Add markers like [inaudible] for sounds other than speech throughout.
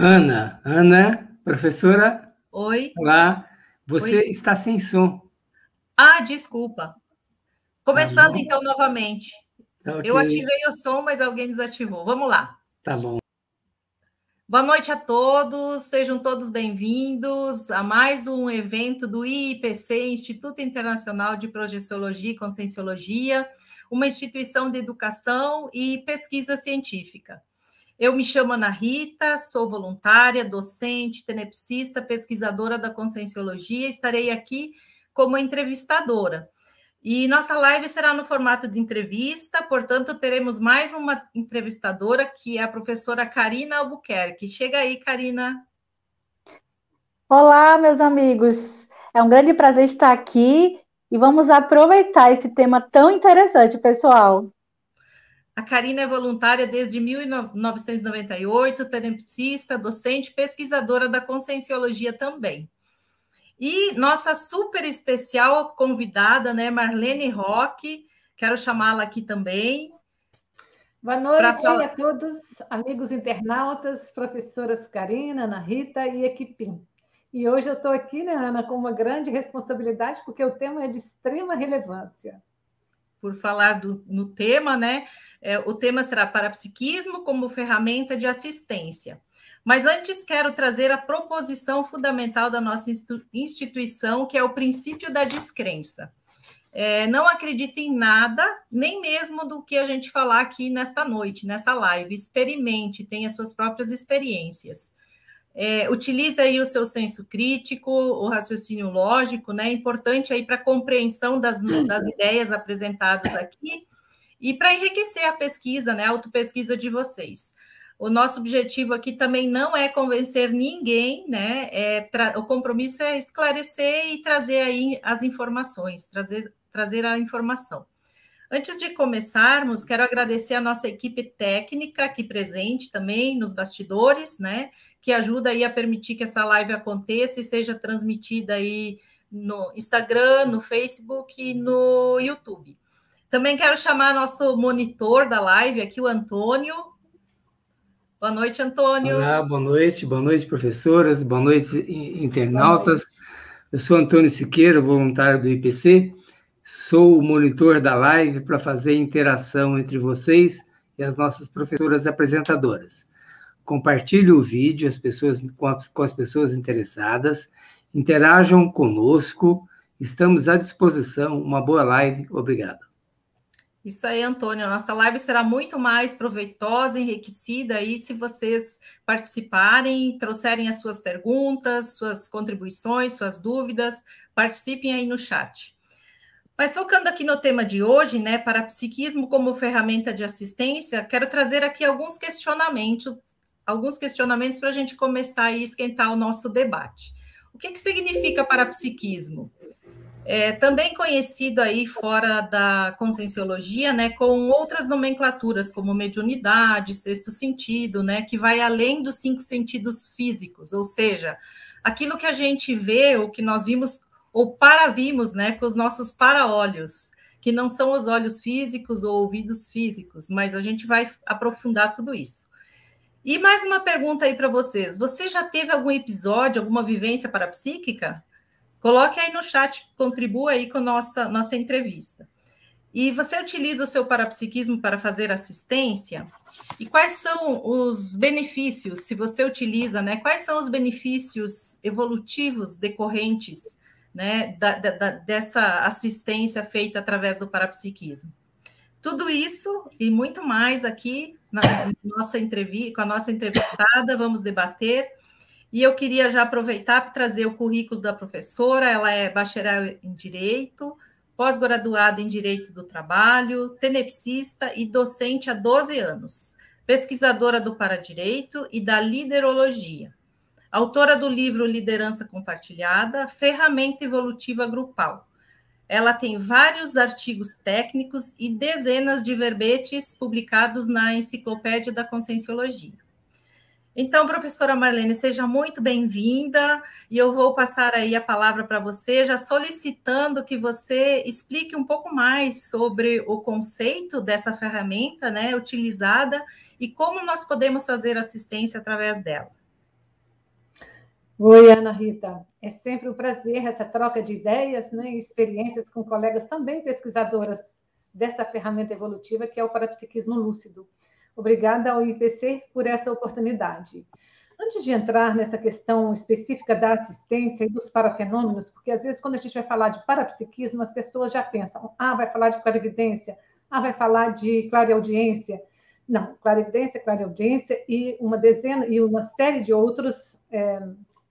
Ana, Ana, professora. Oi. Olá. Você Oi. está sem som. Ah, desculpa. Começando tá então novamente. Tá okay. Eu ativei o som, mas alguém desativou. Vamos lá. Tá bom. Boa noite a todos, sejam todos bem-vindos a mais um evento do IIPC, Instituto Internacional de Projeciologia e Conscienciologia, uma instituição de educação e pesquisa científica. Eu me chamo Ana Rita, sou voluntária, docente, tenepsista, pesquisadora da Conscienciologia, estarei aqui como entrevistadora. E nossa live será no formato de entrevista, portanto, teremos mais uma entrevistadora, que é a professora Karina Albuquerque. Chega aí, Karina. Olá, meus amigos. É um grande prazer estar aqui e vamos aproveitar esse tema tão interessante, pessoal. A Karina é voluntária desde 1998, tenepsista, docente, pesquisadora da Conscienciologia também. E nossa super especial convidada, né, Marlene Roque, quero chamá-la aqui também. Boa noite falar... a todos, amigos internautas, professoras Karina, Ana Rita e equipim. E hoje eu estou aqui, né, Ana, com uma grande responsabilidade, porque o tema é de extrema relevância por falar do, no tema, né? É, o tema será parapsiquismo como ferramenta de assistência. Mas antes quero trazer a proposição fundamental da nossa instituição, que é o princípio da descrença. É, não acredite em nada, nem mesmo do que a gente falar aqui nesta noite, nessa live. Experimente, tenha suas próprias experiências. É, utilize aí o seu senso crítico, o raciocínio lógico, né? Importante aí para a compreensão das, das ideias apresentadas aqui e para enriquecer a pesquisa, né? A autopesquisa de vocês. O nosso objetivo aqui também não é convencer ninguém, né? É o compromisso é esclarecer e trazer aí as informações, trazer, trazer a informação. Antes de começarmos, quero agradecer a nossa equipe técnica aqui presente também nos bastidores, né? Que ajuda aí a permitir que essa live aconteça e seja transmitida aí no Instagram, no Facebook e no YouTube. Também quero chamar nosso monitor da live aqui, o Antônio. Boa noite, Antônio. Olá, boa noite, boa noite, professoras, boa noite, internautas. Boa noite. Eu sou Antônio Siqueira, voluntário do IPC, sou o monitor da live para fazer interação entre vocês e as nossas professoras apresentadoras compartilhe o vídeo as pessoas, com, as, com as pessoas interessadas, interajam conosco, estamos à disposição. Uma boa live, obrigado. Isso aí, Antônio. Nossa live será muito mais proveitosa, enriquecida aí se vocês participarem, trouxerem as suas perguntas, suas contribuições, suas dúvidas, participem aí no chat. Mas focando aqui no tema de hoje, né, para psiquismo como ferramenta de assistência, quero trazer aqui alguns questionamentos alguns questionamentos para a gente começar a esquentar o nosso debate. O que, que significa parapsiquismo? É, também conhecido aí fora da conscienciologia, né, com outras nomenclaturas, como mediunidade, sexto sentido, né, que vai além dos cinco sentidos físicos, ou seja, aquilo que a gente vê, ou que nós vimos, ou paravimos, né, com os nossos para-olhos, que não são os olhos físicos ou ouvidos físicos, mas a gente vai aprofundar tudo isso. E mais uma pergunta aí para vocês. Você já teve algum episódio, alguma vivência parapsíquica? Coloque aí no chat, contribua aí com nossa, nossa entrevista. E você utiliza o seu parapsiquismo para fazer assistência? E quais são os benefícios, se você utiliza, né? Quais são os benefícios evolutivos decorrentes né, da, da, dessa assistência feita através do parapsiquismo? Tudo isso e muito mais aqui na nossa entrevista, com a nossa entrevistada, vamos debater. E eu queria já aproveitar para trazer o currículo da professora. Ela é bacharel em Direito, pós-graduada em Direito do Trabalho, tenepsista e docente há 12 anos, pesquisadora do Paradireito e da Liderologia. Autora do livro Liderança Compartilhada, Ferramenta Evolutiva Grupal. Ela tem vários artigos técnicos e dezenas de verbetes publicados na Enciclopédia da Conscienciologia. Então, professora Marlene, seja muito bem-vinda e eu vou passar aí a palavra para você, já solicitando que você explique um pouco mais sobre o conceito dessa ferramenta, né, utilizada e como nós podemos fazer assistência através dela. Oi, Ana Rita. É sempre um prazer essa troca de ideias né, e experiências com colegas também pesquisadoras dessa ferramenta evolutiva que é o parapsiquismo lúcido. Obrigada ao IPC por essa oportunidade. Antes de entrar nessa questão específica da assistência e dos parafenômenos, porque às vezes quando a gente vai falar de parapsiquismo, as pessoas já pensam, ah, vai falar de clarividência, ah, vai falar de clareaudiência. Não, clarividência, clareaudiência e uma dezena e uma série de outros é,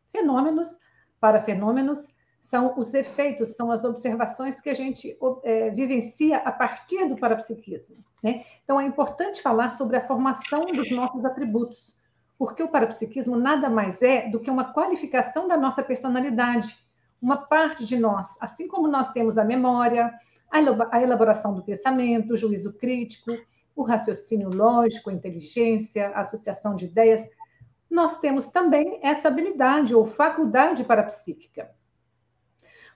fenômenos, para fenômenos, são os efeitos, são as observações que a gente é, vivencia a partir do parapsiquismo. Né? Então, é importante falar sobre a formação dos nossos atributos, porque o parapsiquismo nada mais é do que uma qualificação da nossa personalidade, uma parte de nós, assim como nós temos a memória, a elaboração do pensamento, o juízo crítico, o raciocínio lógico, a inteligência, a associação de ideias, nós temos também essa habilidade ou faculdade parapsíquica.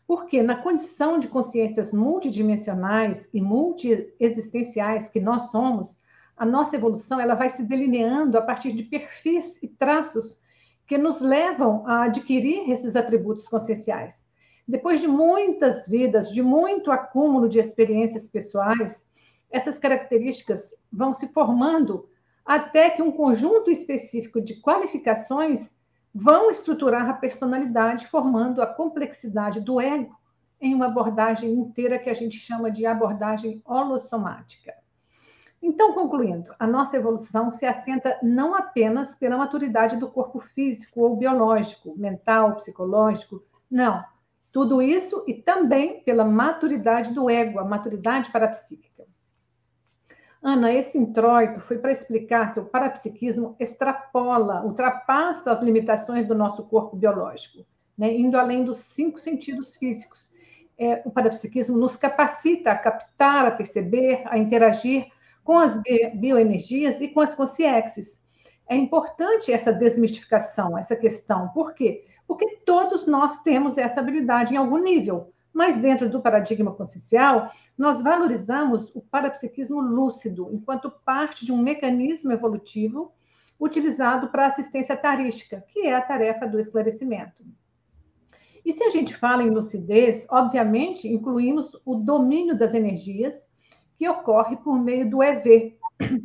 Porque na condição de consciências multidimensionais e multiexistenciais que nós somos, a nossa evolução ela vai se delineando a partir de perfis e traços que nos levam a adquirir esses atributos conscienciais. Depois de muitas vidas, de muito acúmulo de experiências pessoais, essas características vão se formando até que um conjunto específico de qualificações vão estruturar a personalidade, formando a complexidade do ego em uma abordagem inteira que a gente chama de abordagem holossomática. Então, concluindo, a nossa evolução se assenta não apenas pela maturidade do corpo físico ou biológico, mental, psicológico, não. Tudo isso e também pela maturidade do ego, a maturidade parapsíquica. Ana, esse introito foi para explicar que o parapsiquismo extrapola, ultrapassa as limitações do nosso corpo biológico, né, indo além dos cinco sentidos físicos. É, o parapsiquismo nos capacita a captar, a perceber, a interagir com as bioenergias e com as consciências. É importante essa desmistificação, essa questão. Por quê? Porque todos nós temos essa habilidade em algum nível. Mas dentro do paradigma consciencial, nós valorizamos o parapsiquismo lúcido enquanto parte de um mecanismo evolutivo utilizado para assistência tarística, que é a tarefa do esclarecimento. E se a gente fala em lucidez, obviamente incluímos o domínio das energias, que ocorre por meio do EV,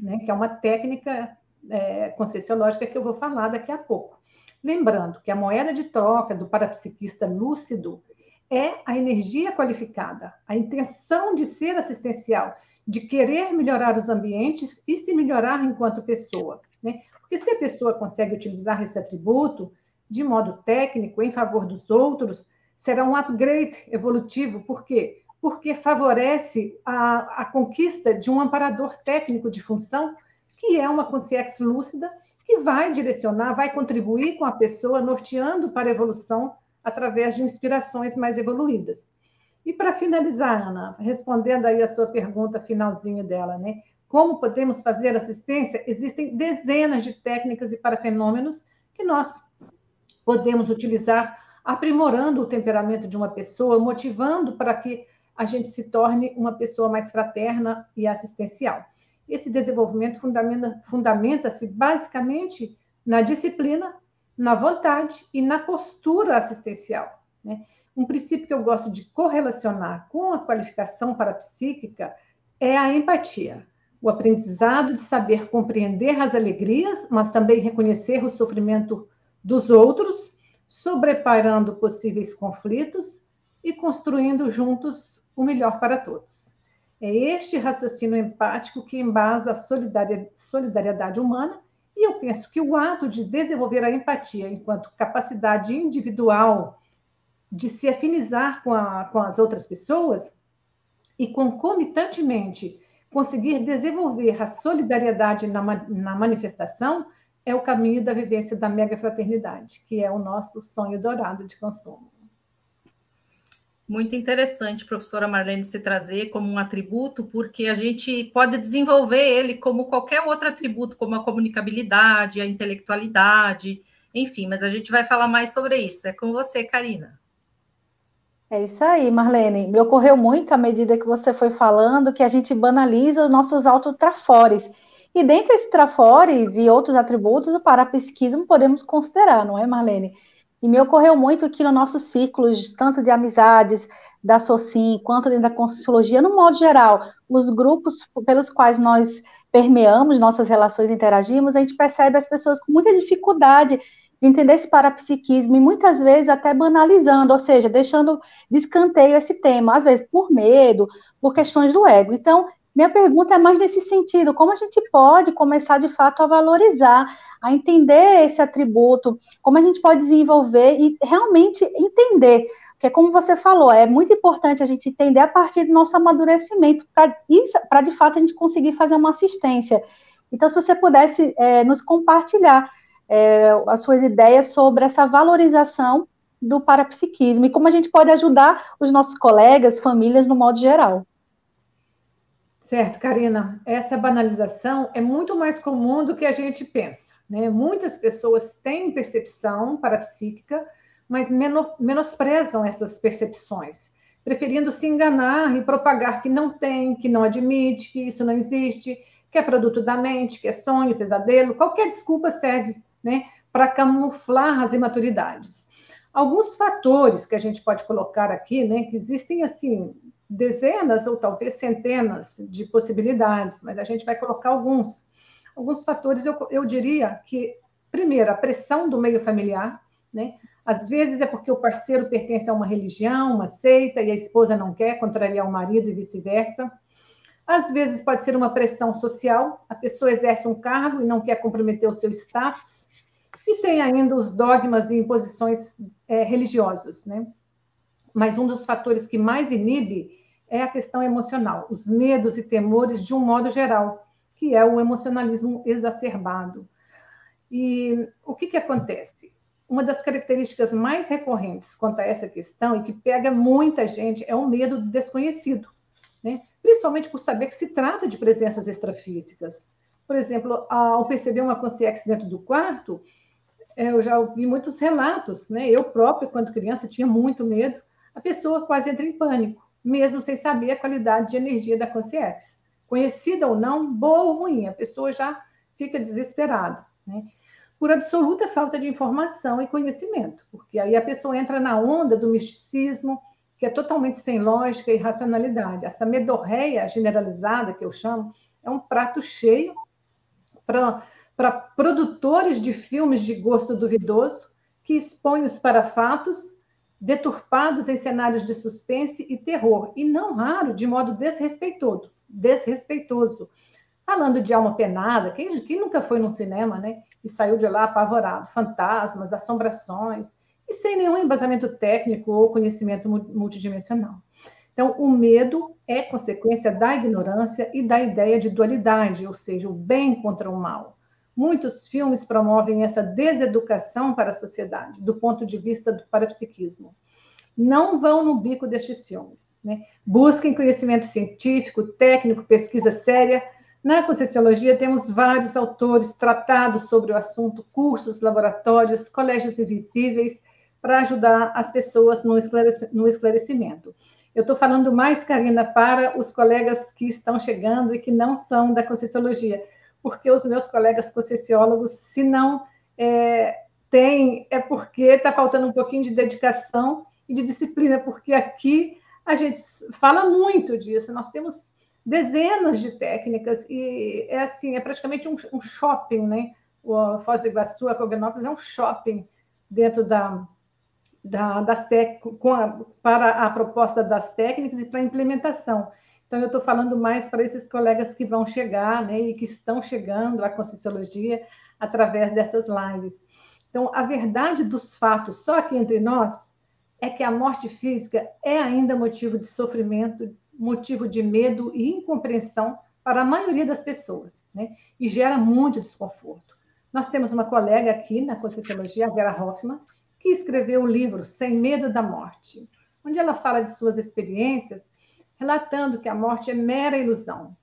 né, que é uma técnica é, conscienciológica que eu vou falar daqui a pouco. Lembrando que a moeda de troca do parapsiquista lúcido é a energia qualificada, a intenção de ser assistencial, de querer melhorar os ambientes e se melhorar enquanto pessoa. Né? Porque se a pessoa consegue utilizar esse atributo de modo técnico em favor dos outros, será um upgrade evolutivo. Por quê? Porque favorece a, a conquista de um amparador técnico de função, que é uma consciência lúcida, que vai direcionar, vai contribuir com a pessoa, norteando para a evolução através de inspirações mais evoluídas. E para finalizar, Ana, respondendo aí a sua pergunta finalzinho dela, né? Como podemos fazer assistência? Existem dezenas de técnicas e parafenômenos que nós podemos utilizar aprimorando o temperamento de uma pessoa, motivando para que a gente se torne uma pessoa mais fraterna e assistencial. Esse desenvolvimento fundamenta-se fundamenta basicamente na disciplina, na vontade e na postura assistencial. Né? Um princípio que eu gosto de correlacionar com a qualificação parapsíquica é a empatia, o aprendizado de saber compreender as alegrias, mas também reconhecer o sofrimento dos outros, sobreparando possíveis conflitos e construindo juntos o melhor para todos. É este raciocínio empático que embasa a solidariedade humana e eu penso que o ato de desenvolver a empatia enquanto capacidade individual de se afinizar com, a, com as outras pessoas e, concomitantemente, conseguir desenvolver a solidariedade na, na manifestação é o caminho da vivência da mega fraternidade, que é o nosso sonho dourado de consumo. Muito interessante, professora Marlene, se trazer como um atributo, porque a gente pode desenvolver ele como qualquer outro atributo, como a comunicabilidade, a intelectualidade, enfim, mas a gente vai falar mais sobre isso. É com você, Karina. É isso aí, Marlene. Me ocorreu muito à medida que você foi falando que a gente banaliza os nossos autotrafores. E dentre esses trafores e outros atributos, o parapsiquismo podemos considerar, não é, Marlene? E me ocorreu muito que no nossos círculos, tanto de amizades, da SOCIM, quanto dentro da Conscienciologia, no modo geral, os grupos pelos quais nós permeamos nossas relações, interagimos, a gente percebe as pessoas com muita dificuldade de entender esse parapsiquismo e muitas vezes até banalizando, ou seja, deixando de escanteio esse tema, às vezes por medo, por questões do ego. Então, minha pergunta é mais nesse sentido: como a gente pode começar de fato a valorizar, a entender esse atributo, como a gente pode desenvolver e realmente entender? Porque, como você falou, é muito importante a gente entender a partir do nosso amadurecimento, para de fato a gente conseguir fazer uma assistência. Então, se você pudesse é, nos compartilhar é, as suas ideias sobre essa valorização do parapsiquismo e como a gente pode ajudar os nossos colegas, famílias no modo geral. Certo, Karina. Essa banalização é muito mais comum do que a gente pensa. Né? Muitas pessoas têm percepção parapsíquica, mas menosprezam essas percepções, preferindo se enganar e propagar que não tem, que não admite, que isso não existe, que é produto da mente, que é sonho, pesadelo. Qualquer desculpa serve né, para camuflar as imaturidades. Alguns fatores que a gente pode colocar aqui, né, que existem assim dezenas ou talvez centenas de possibilidades, mas a gente vai colocar alguns. Alguns fatores, eu, eu diria que, primeiro, a pressão do meio familiar, né? Às vezes é porque o parceiro pertence a uma religião, uma seita, e a esposa não quer contrariar o marido e vice-versa. Às vezes pode ser uma pressão social, a pessoa exerce um cargo e não quer comprometer o seu status. E tem ainda os dogmas e imposições é, religiosos, né? Mas um dos fatores que mais inibe é a questão emocional, os medos e temores de um modo geral, que é o emocionalismo exacerbado. E o que, que acontece? Uma das características mais recorrentes quanto a essa questão e que pega muita gente é o medo do desconhecido, né? principalmente por saber que se trata de presenças extrafísicas. Por exemplo, ao perceber uma consciência dentro do quarto, é, eu já ouvi muitos relatos, né? Eu própria, quando criança, tinha muito medo. A pessoa quase entra em pânico, mesmo sem saber a qualidade de energia da consciência. Conhecida ou não, boa ou ruim, a pessoa já fica desesperada, né? Por absoluta falta de informação e conhecimento, porque aí a pessoa entra na onda do misticismo, que é totalmente sem lógica e racionalidade. Essa medorreia generalizada, que eu chamo, é um prato cheio para para produtores de filmes de gosto duvidoso que expõem os parafatos deturpados em cenários de suspense e terror, e não raro de modo desrespeitoso, desrespeitoso. Falando de alma penada, quem, quem nunca foi num cinema, né? E saiu de lá apavorado, fantasmas, assombrações, e sem nenhum embasamento técnico ou conhecimento multidimensional. Então, o medo é consequência da ignorância e da ideia de dualidade, ou seja, o bem contra o mal. Muitos filmes promovem essa deseducação para a sociedade, do ponto de vista do parapsiquismo. Não vão no bico destes filmes. Né? Busquem conhecimento científico, técnico, pesquisa séria. Na Conscienciologia temos vários autores tratados sobre o assunto, cursos, laboratórios, colégios invisíveis, para ajudar as pessoas no esclarecimento. Eu estou falando mais, Karina, para os colegas que estão chegando e que não são da Conscienciologia porque os meus colegas conscienciólogos, se não é, têm, é porque está faltando um pouquinho de dedicação e de disciplina, porque aqui a gente fala muito disso, nós temos dezenas de técnicas e é assim, é praticamente um, um shopping, né? O Foz do Iguaçu, a Cognópolis é um shopping dentro da, da, das tec, a, para a proposta das técnicas e para a implementação. Então, eu estou falando mais para esses colegas que vão chegar, né, e que estão chegando à Conscienciologia através dessas lives. Então, a verdade dos fatos, só aqui entre nós, é que a morte física é ainda motivo de sofrimento motivo de medo e incompreensão para a maioria das pessoas, né? E gera muito desconforto. Nós temos uma colega aqui na Conscienciologia, a Vera Hoffman, que escreveu o livro Sem Medo da Morte, onde ela fala de suas experiências, relatando que a morte é mera ilusão.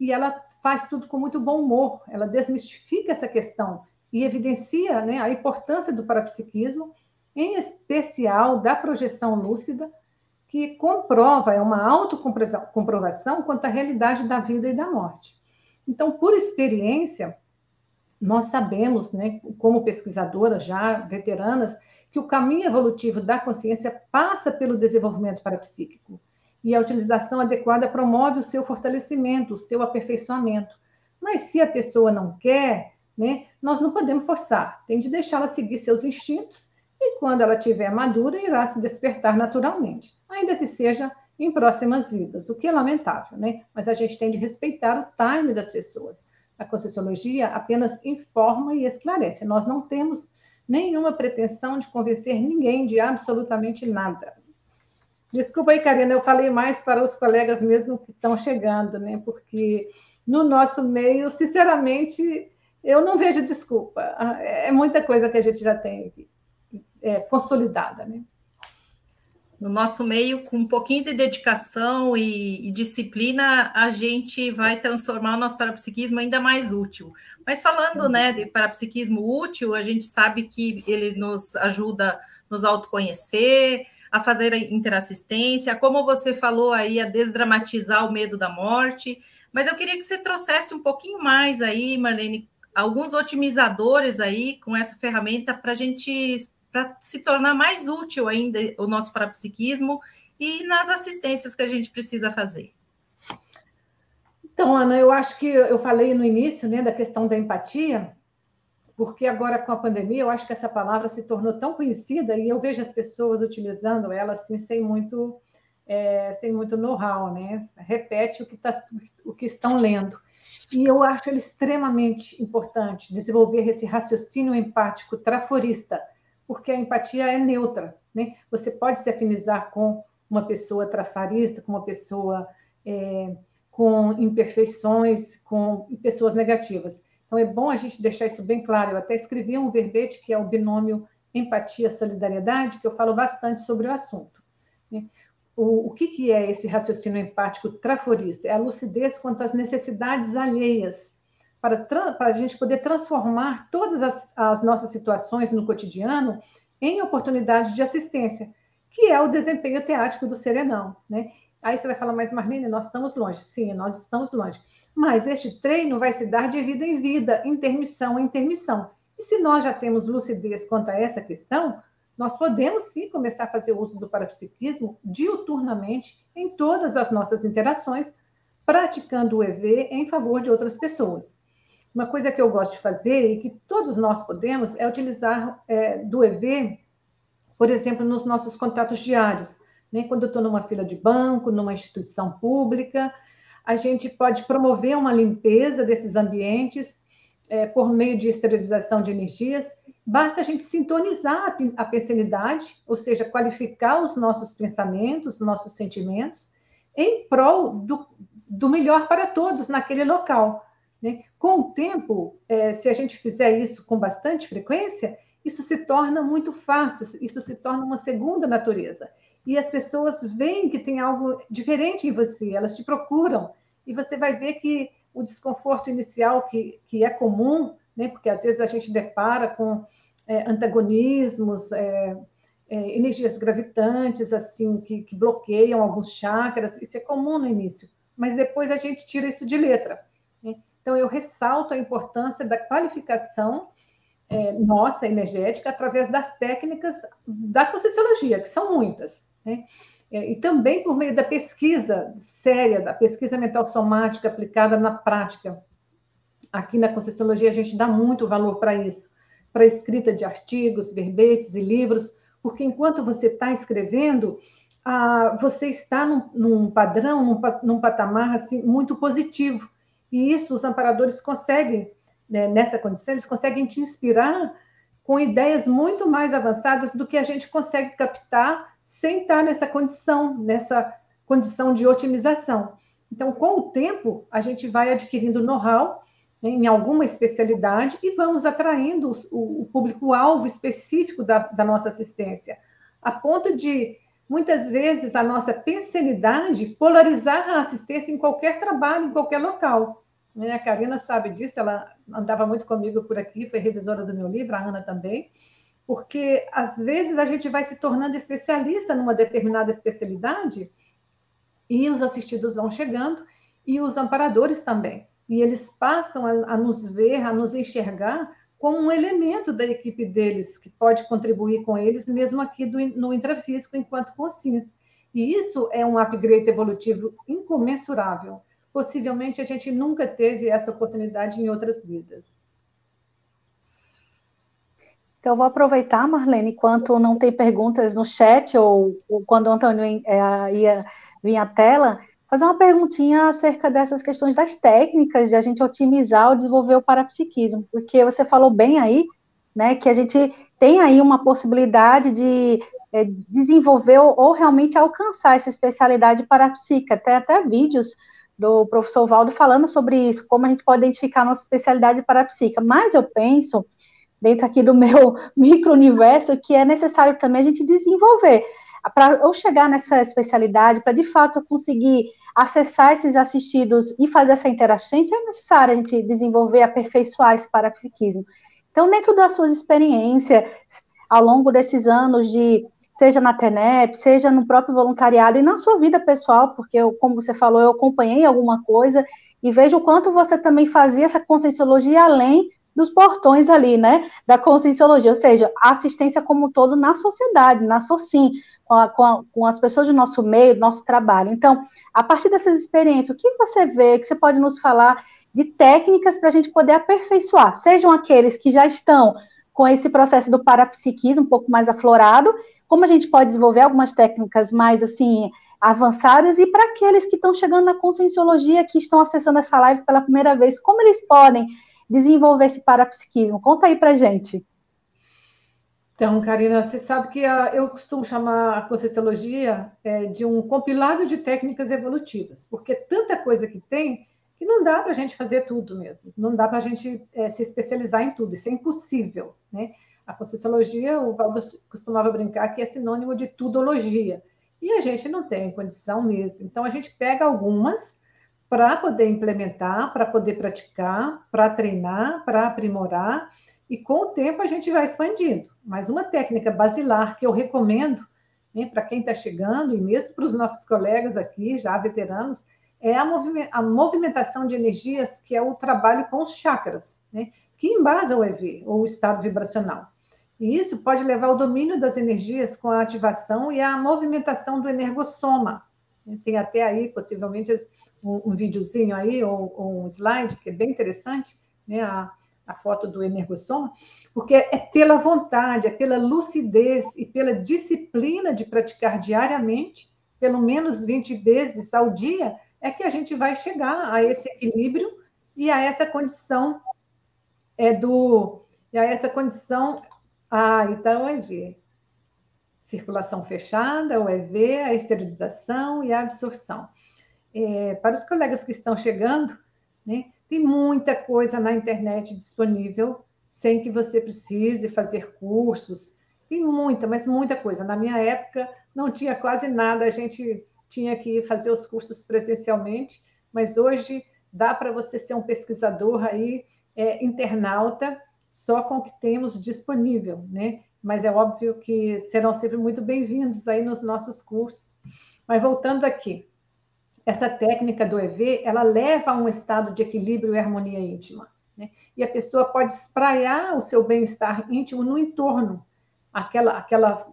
E ela faz tudo com muito bom humor, ela desmistifica essa questão e evidencia né, a importância do parapsiquismo, em especial da projeção lúcida, que comprova, é uma autocomprovação quanto à realidade da vida e da morte. Então, por experiência, nós sabemos, né, como pesquisadoras já veteranas, que o caminho evolutivo da consciência passa pelo desenvolvimento parapsíquico e a utilização adequada promove o seu fortalecimento, o seu aperfeiçoamento. Mas se a pessoa não quer, né, nós não podemos forçar, tem de deixá-la seguir seus instintos e quando ela tiver madura, irá se despertar naturalmente, ainda que seja em próximas vidas, o que é lamentável, né? Mas a gente tem de respeitar o time das pessoas. A Conscienciologia apenas informa e esclarece. Nós não temos nenhuma pretensão de convencer ninguém de absolutamente nada. Desculpa aí, Karina, eu falei mais para os colegas mesmo que estão chegando, né? Porque no nosso meio, sinceramente, eu não vejo desculpa. É muita coisa que a gente já tem é, consolidada, né? No nosso meio, com um pouquinho de dedicação e, e, disciplina, a gente vai transformar o nosso parapsiquismo ainda mais útil. Mas falando né, de parapsiquismo útil, a gente sabe que ele nos ajuda a nos autoconhecer, a fazer a interassistência, como você falou aí, a desdramatizar o medo da morte. Mas eu queria que você trouxesse um pouquinho mais aí, Marlene, alguns otimizadores aí com essa ferramenta para a gente para se tornar mais útil ainda o nosso parapsiquismo e nas assistências que a gente precisa fazer. Então, Ana, eu acho que eu falei no início né, da questão da empatia, porque agora com a pandemia eu acho que essa palavra se tornou tão conhecida e eu vejo as pessoas utilizando ela assim sem muito é, sem muito know-how, né? Repete o que, tá, o que estão lendo. E eu acho ele extremamente importante desenvolver esse raciocínio empático traforista, porque a empatia é neutra, né? Você pode se afinizar com uma pessoa trafarista, com uma pessoa é, com imperfeições, com pessoas negativas. Então é bom a gente deixar isso bem claro. Eu até escrevi um verbete que é o binômio empatia-solidariedade, que eu falo bastante sobre o assunto. Né? O, o que, que é esse raciocínio empático traforista? É a lucidez quanto às necessidades alheias para, para a gente poder transformar todas as, as nossas situações no cotidiano em oportunidades de assistência, que é o desempenho teático do serenão, né? Aí você vai falar, mas Marlene, nós estamos longe. Sim, nós estamos longe. Mas este treino vai se dar de vida em vida, intermissão em intermissão. E se nós já temos lucidez quanto a essa questão, nós podemos sim começar a fazer uso do parapsiquismo diuturnamente em todas as nossas interações, praticando o EV em favor de outras pessoas. Uma coisa que eu gosto de fazer e que todos nós podemos é utilizar é, do EV, por exemplo, nos nossos contatos diários. Né? Quando eu estou numa fila de banco, numa instituição pública, a gente pode promover uma limpeza desses ambientes é, por meio de esterilização de energias. Basta a gente sintonizar a pensanidade, ou seja, qualificar os nossos pensamentos, nossos sentimentos, em prol do, do melhor para todos naquele local. Né? Com o tempo, é, se a gente fizer isso com bastante frequência, isso se torna muito fácil, isso se torna uma segunda natureza. E as pessoas veem que tem algo diferente em você, elas te procuram, e você vai ver que o desconforto inicial que, que é comum, né? porque às vezes a gente depara com é, antagonismos, é, é, energias gravitantes, assim, que, que bloqueiam alguns chakras, isso é comum no início, mas depois a gente tira isso de letra. Né? Então, eu ressalto a importância da qualificação é, nossa energética através das técnicas da Conscienciologia, que são muitas. Né? É, e também por meio da pesquisa séria, da pesquisa mental somática aplicada na prática. Aqui na Conscienciologia, a gente dá muito valor para isso, para a escrita de artigos, verbetes e livros, porque enquanto você está escrevendo, ah, você está num, num padrão, num, num patamar assim, muito positivo e isso os amparadores conseguem, né, nessa condição, eles conseguem te inspirar com ideias muito mais avançadas do que a gente consegue captar sem estar nessa condição, nessa condição de otimização. Então, com o tempo, a gente vai adquirindo know-how né, em alguma especialidade e vamos atraindo o, o público-alvo específico da, da nossa assistência, a ponto de, muitas vezes, a nossa pensanidade polarizar a assistência em qualquer trabalho, em qualquer local. Né? A Karina sabe disso, ela andava muito comigo por aqui, foi revisora do meu livro, a Ana também, porque às vezes a gente vai se tornando especialista numa determinada especialidade e os assistidos vão chegando e os amparadores também. E eles passam a, a nos ver, a nos enxergar como um elemento da equipe deles, que pode contribuir com eles, mesmo aqui do, no intrafísico, enquanto consciência. E isso é um upgrade evolutivo incomensurável. Possivelmente a gente nunca teve essa oportunidade em outras vidas. Então, eu vou aproveitar, Marlene, enquanto não tem perguntas no chat ou, ou quando o Antônio é, ia vir à tela, fazer uma perguntinha acerca dessas questões das técnicas de a gente otimizar ou desenvolver o parapsiquismo, porque você falou bem aí, né, que a gente tem aí uma possibilidade de é, desenvolver ou, ou, realmente alcançar essa especialidade parapsíquica, até até vídeos do professor Valdo falando sobre isso, como a gente pode identificar a nossa especialidade parapsíquica, mas eu penso, dentro aqui do meu [laughs] micro-universo, que é necessário também a gente desenvolver para eu chegar nessa especialidade, para de fato eu conseguir acessar esses assistidos e fazer essa interação, é necessário a gente desenvolver, aperfeiçoar esse parapsiquismo. Então, dentro das suas experiências, ao longo desses anos de seja na TENEP, seja no próprio voluntariado e na sua vida pessoal, porque eu, como você falou, eu acompanhei alguma coisa e vejo o quanto você também fazia essa conscienciologia além dos portões ali, né, da conscienciologia, ou seja, a assistência como um todo na sociedade, na SOCIM, com, a, com, a, com, as pessoas do nosso meio, do nosso trabalho. Então, a partir dessas experiências, o que você vê, que você pode nos falar de técnicas para a gente poder aperfeiçoar, sejam aqueles que já estão com esse processo do parapsiquismo um pouco mais aflorado, como a gente pode desenvolver algumas técnicas mais, assim, avançadas, e para aqueles que estão chegando na conscienciologia, que estão acessando essa live pela primeira vez, como eles podem desenvolver esse parapsiquismo? Conta aí para gente. Então, Karina, você sabe que a, eu costumo chamar a Conscienciologia é, de um compilado de técnicas evolutivas, porque tanta coisa que tem que não dá para a gente fazer tudo mesmo, não dá para a gente é, se especializar em tudo, isso é impossível, né? A Conscienciologia, o Valdo costumava brincar que é sinônimo de tudologia, e a gente não tem condição mesmo. Então, a gente pega algumas para poder implementar, para poder praticar, para treinar, para aprimorar, e com o tempo a gente vai expandindo. Mas uma técnica basilar que eu recomendo né, para quem está chegando, e mesmo para os nossos colegas aqui, já veteranos, é a, movimentação de energias, que é o trabalho com os chakras, né, que embasa o EV, ou o estado vibracional. E isso pode levar ao domínio das energias com a ativação e a movimentação do energossoma. Tem até aí, possivelmente, um, um videozinho aí, ou, ou, um slide, que é bem interessante, né? A, a foto do energossoma, porque é pela vontade, é pela lucidez e pela disciplina de praticar diariamente, pelo menos 20 vezes ao dia, é que a gente vai chegar a esse equilíbrio e a essa condição é do e a essa condição ah, então é EV. Circulação fechada, o EV, a esterilização e a absorção. É, para os colegas que estão chegando, né, tem muita coisa na internet disponível, sem que você precise fazer cursos. Tem muita, mas muita coisa. Na minha época, não tinha quase nada, a gente tinha que fazer os cursos presencialmente, mas hoje dá para você ser um pesquisador aí, é, internauta, só com o que temos disponível, né? Mas é óbvio que serão sempre muito bem-vindos aí nos nossos cursos. Mas voltando aqui, essa técnica do EV, ela leva a um estado de equilíbrio e harmonia íntima. Né? E a pessoa pode espraiar o seu bem-estar íntimo no entorno. Aquela, aquela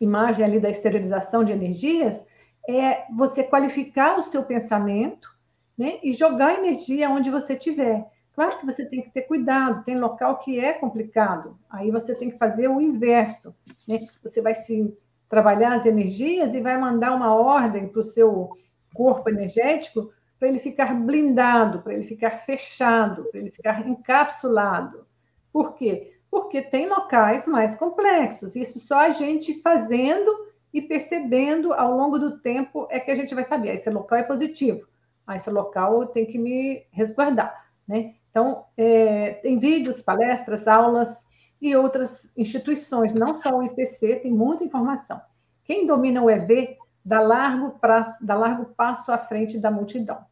imagem ali da esterilização de energias é você qualificar o seu pensamento né? e jogar energia onde você estiver. Claro que você tem que ter cuidado, tem local que é complicado, aí você tem que fazer o inverso. Né? Você vai se trabalhar as energias e vai mandar uma ordem para o seu corpo energético para ele ficar blindado, para ele ficar fechado, para ele ficar encapsulado. Por quê? Porque tem locais mais complexos. Isso só a gente fazendo e percebendo ao longo do tempo é que a gente vai saber, ah, esse local é positivo, ah, esse local tem que me resguardar, né? Então, é, tem vídeos, palestras, aulas e outras instituições, não só o IPC, tem muita informação. Quem domina o EV dá largo, prazo, dá largo passo à frente da multidão.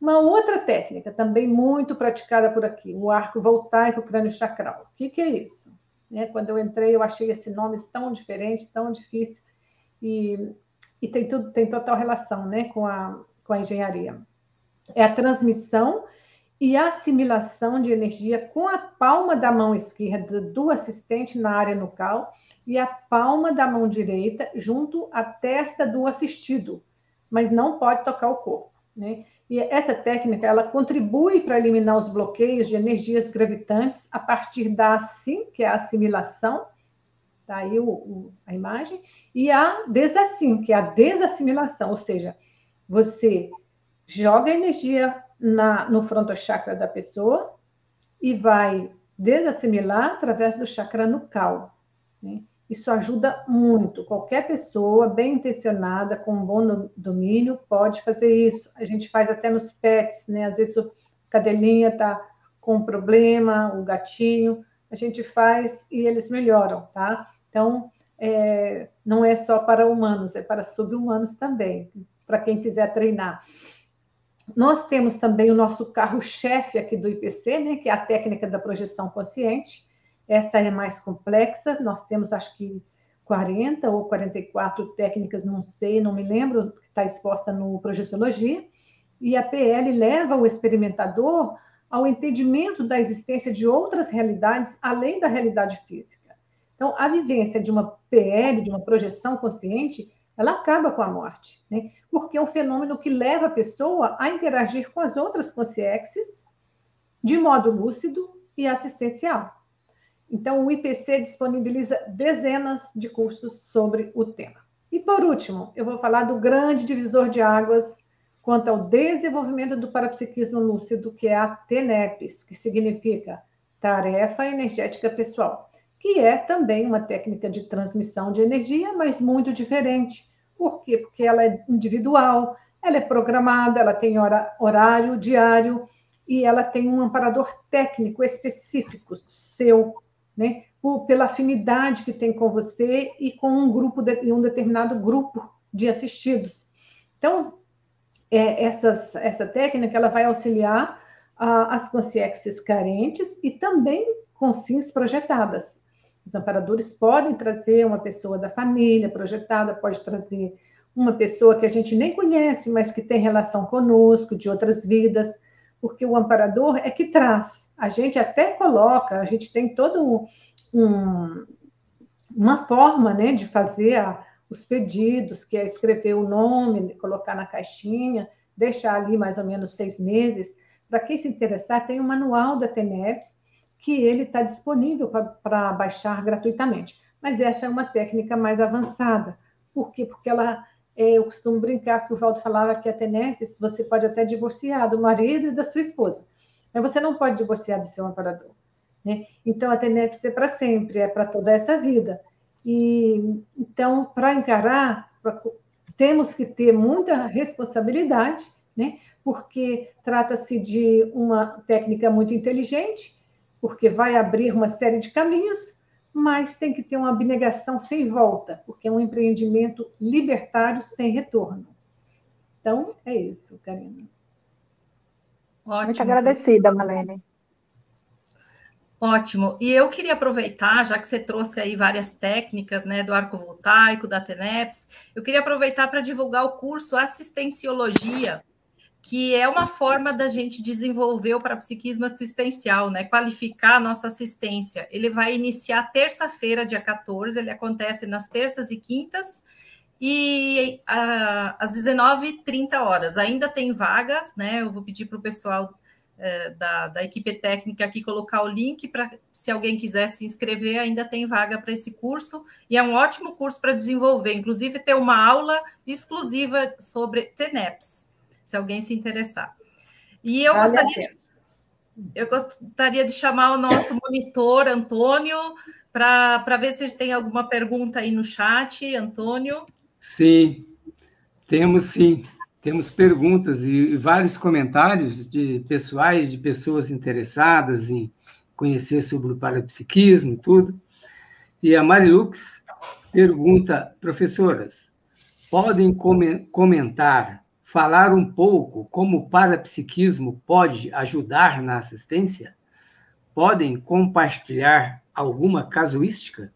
Uma outra técnica, também muito praticada por aqui, o arco voltaico crânio chacral. O que, que é isso? É, quando eu entrei, eu achei esse nome tão diferente, tão difícil, e, e tem, tudo, tem total relação né, com, a, com a engenharia. É a transmissão e assimilação de energia com a palma da mão esquerda do assistente na área nucal e a palma da mão direita junto à testa do assistido, mas não pode tocar o corpo. Né? E essa técnica ela contribui para eliminar os bloqueios de energias gravitantes a partir da assim, que é a assimilação, tá aí o, o, a imagem, e a desassim, que é a desassimilação, ou seja, você joga energia na, no frontochakra da pessoa e vai desassimilar através do chakra nucal. Né? Isso ajuda muito. Qualquer pessoa bem intencionada, com um bom domínio, pode fazer isso. A gente faz até nos pets, né? Às vezes a cadelinha está com um problema, o gatinho, a gente faz e eles melhoram, tá? Então, é, não é só para humanos, é para sub-humanos também, para quem quiser treinar. Nós temos também o nosso carro-chefe aqui do IPC, né, que é a técnica da projeção consciente, essa é mais complexa, nós temos acho que 40 ou 44 técnicas, não sei, não me lembro, está exposta no Projeciologia, e a PL leva o experimentador ao entendimento da existência de outras realidades além da realidade física. Então, a vivência de uma PL, de uma projeção consciente, ela acaba com a morte, né? porque é um fenômeno que leva a pessoa a interagir com as outras consciências de modo lúcido e assistencial. Então, o IPC disponibiliza dezenas de cursos sobre o tema. E, por último, eu vou falar do grande divisor de águas quanto ao desenvolvimento do parapsiquismo lúcido, que é a TENEPS, que significa Tarefa Energética Pessoal, que é também uma técnica de transmissão de energia, mas muito diferente. Por quê? Porque ela é individual, ela é programada, ela tem hora, horário diário e ela tem um amparador técnico específico seu né? Por, pela afinidade que tem com você e com um grupo de, um determinado grupo de assistidos. Então, é, essas, essa técnica ela vai auxiliar as consciências carentes e também consciências projetadas. Os amparadores podem trazer uma pessoa da família projetada, pode trazer uma pessoa que a gente nem conhece, mas que tem relação conosco, de outras vidas, porque o amparador é que traz a gente até coloca, a gente tem todo um, uma forma né, de fazer a, os pedidos, que é escrever o nome, colocar na caixinha, deixar ali mais ou menos seis meses. Para quem se interessar, tem um manual da TENEPS, que ele está disponível para baixar gratuitamente. Mas essa é uma técnica mais avançada. Por quê? Porque ela, é, eu costumo brincar que o Valdo falava que a TENEPS, você pode até divorciar do marido e da sua esposa. Mas você não pode divorciar do seu amparador. Né? Então, a TNFC é para sempre, é para toda essa vida. E Então, para encarar, pra, temos que ter muita responsabilidade, né? porque trata-se de uma técnica muito inteligente, porque vai abrir uma série de caminhos, mas tem que ter uma abnegação sem volta, porque é um empreendimento libertário sem retorno. Então, é isso, Karina. Ótimo. Muito agradecida, Malene. Ótimo. E eu queria aproveitar, já que você trouxe aí várias técnicas, né, do arco voltaico, da TENEPS, eu queria aproveitar para divulgar o curso Assistenciologia, que é uma forma da gente desenvolver o parapsiquismo assistencial, né, qualificar a nossa assistência. Ele vai iniciar terça-feira, dia 14, ele acontece nas terças e quintas, e uh, às 19h30 horas. Ainda tem vagas, né? Eu vou pedir para o pessoal uh, da, da equipe técnica aqui colocar o link para se alguém quiser se inscrever, ainda tem vaga para esse curso, e é um ótimo curso para desenvolver, inclusive ter uma aula exclusiva sobre TENEPS, se alguém se interessar. E eu gostaria de, eu gostaria de chamar o nosso monitor, Antônio, para ver se tem alguma pergunta aí no chat, Antônio. Sim, temos sim. Temos perguntas e vários comentários de pessoais, de pessoas interessadas em conhecer sobre o parapsiquismo e tudo. E a Marilux pergunta, professoras, podem comentar, falar um pouco como o parapsiquismo pode ajudar na assistência? Podem compartilhar alguma casuística?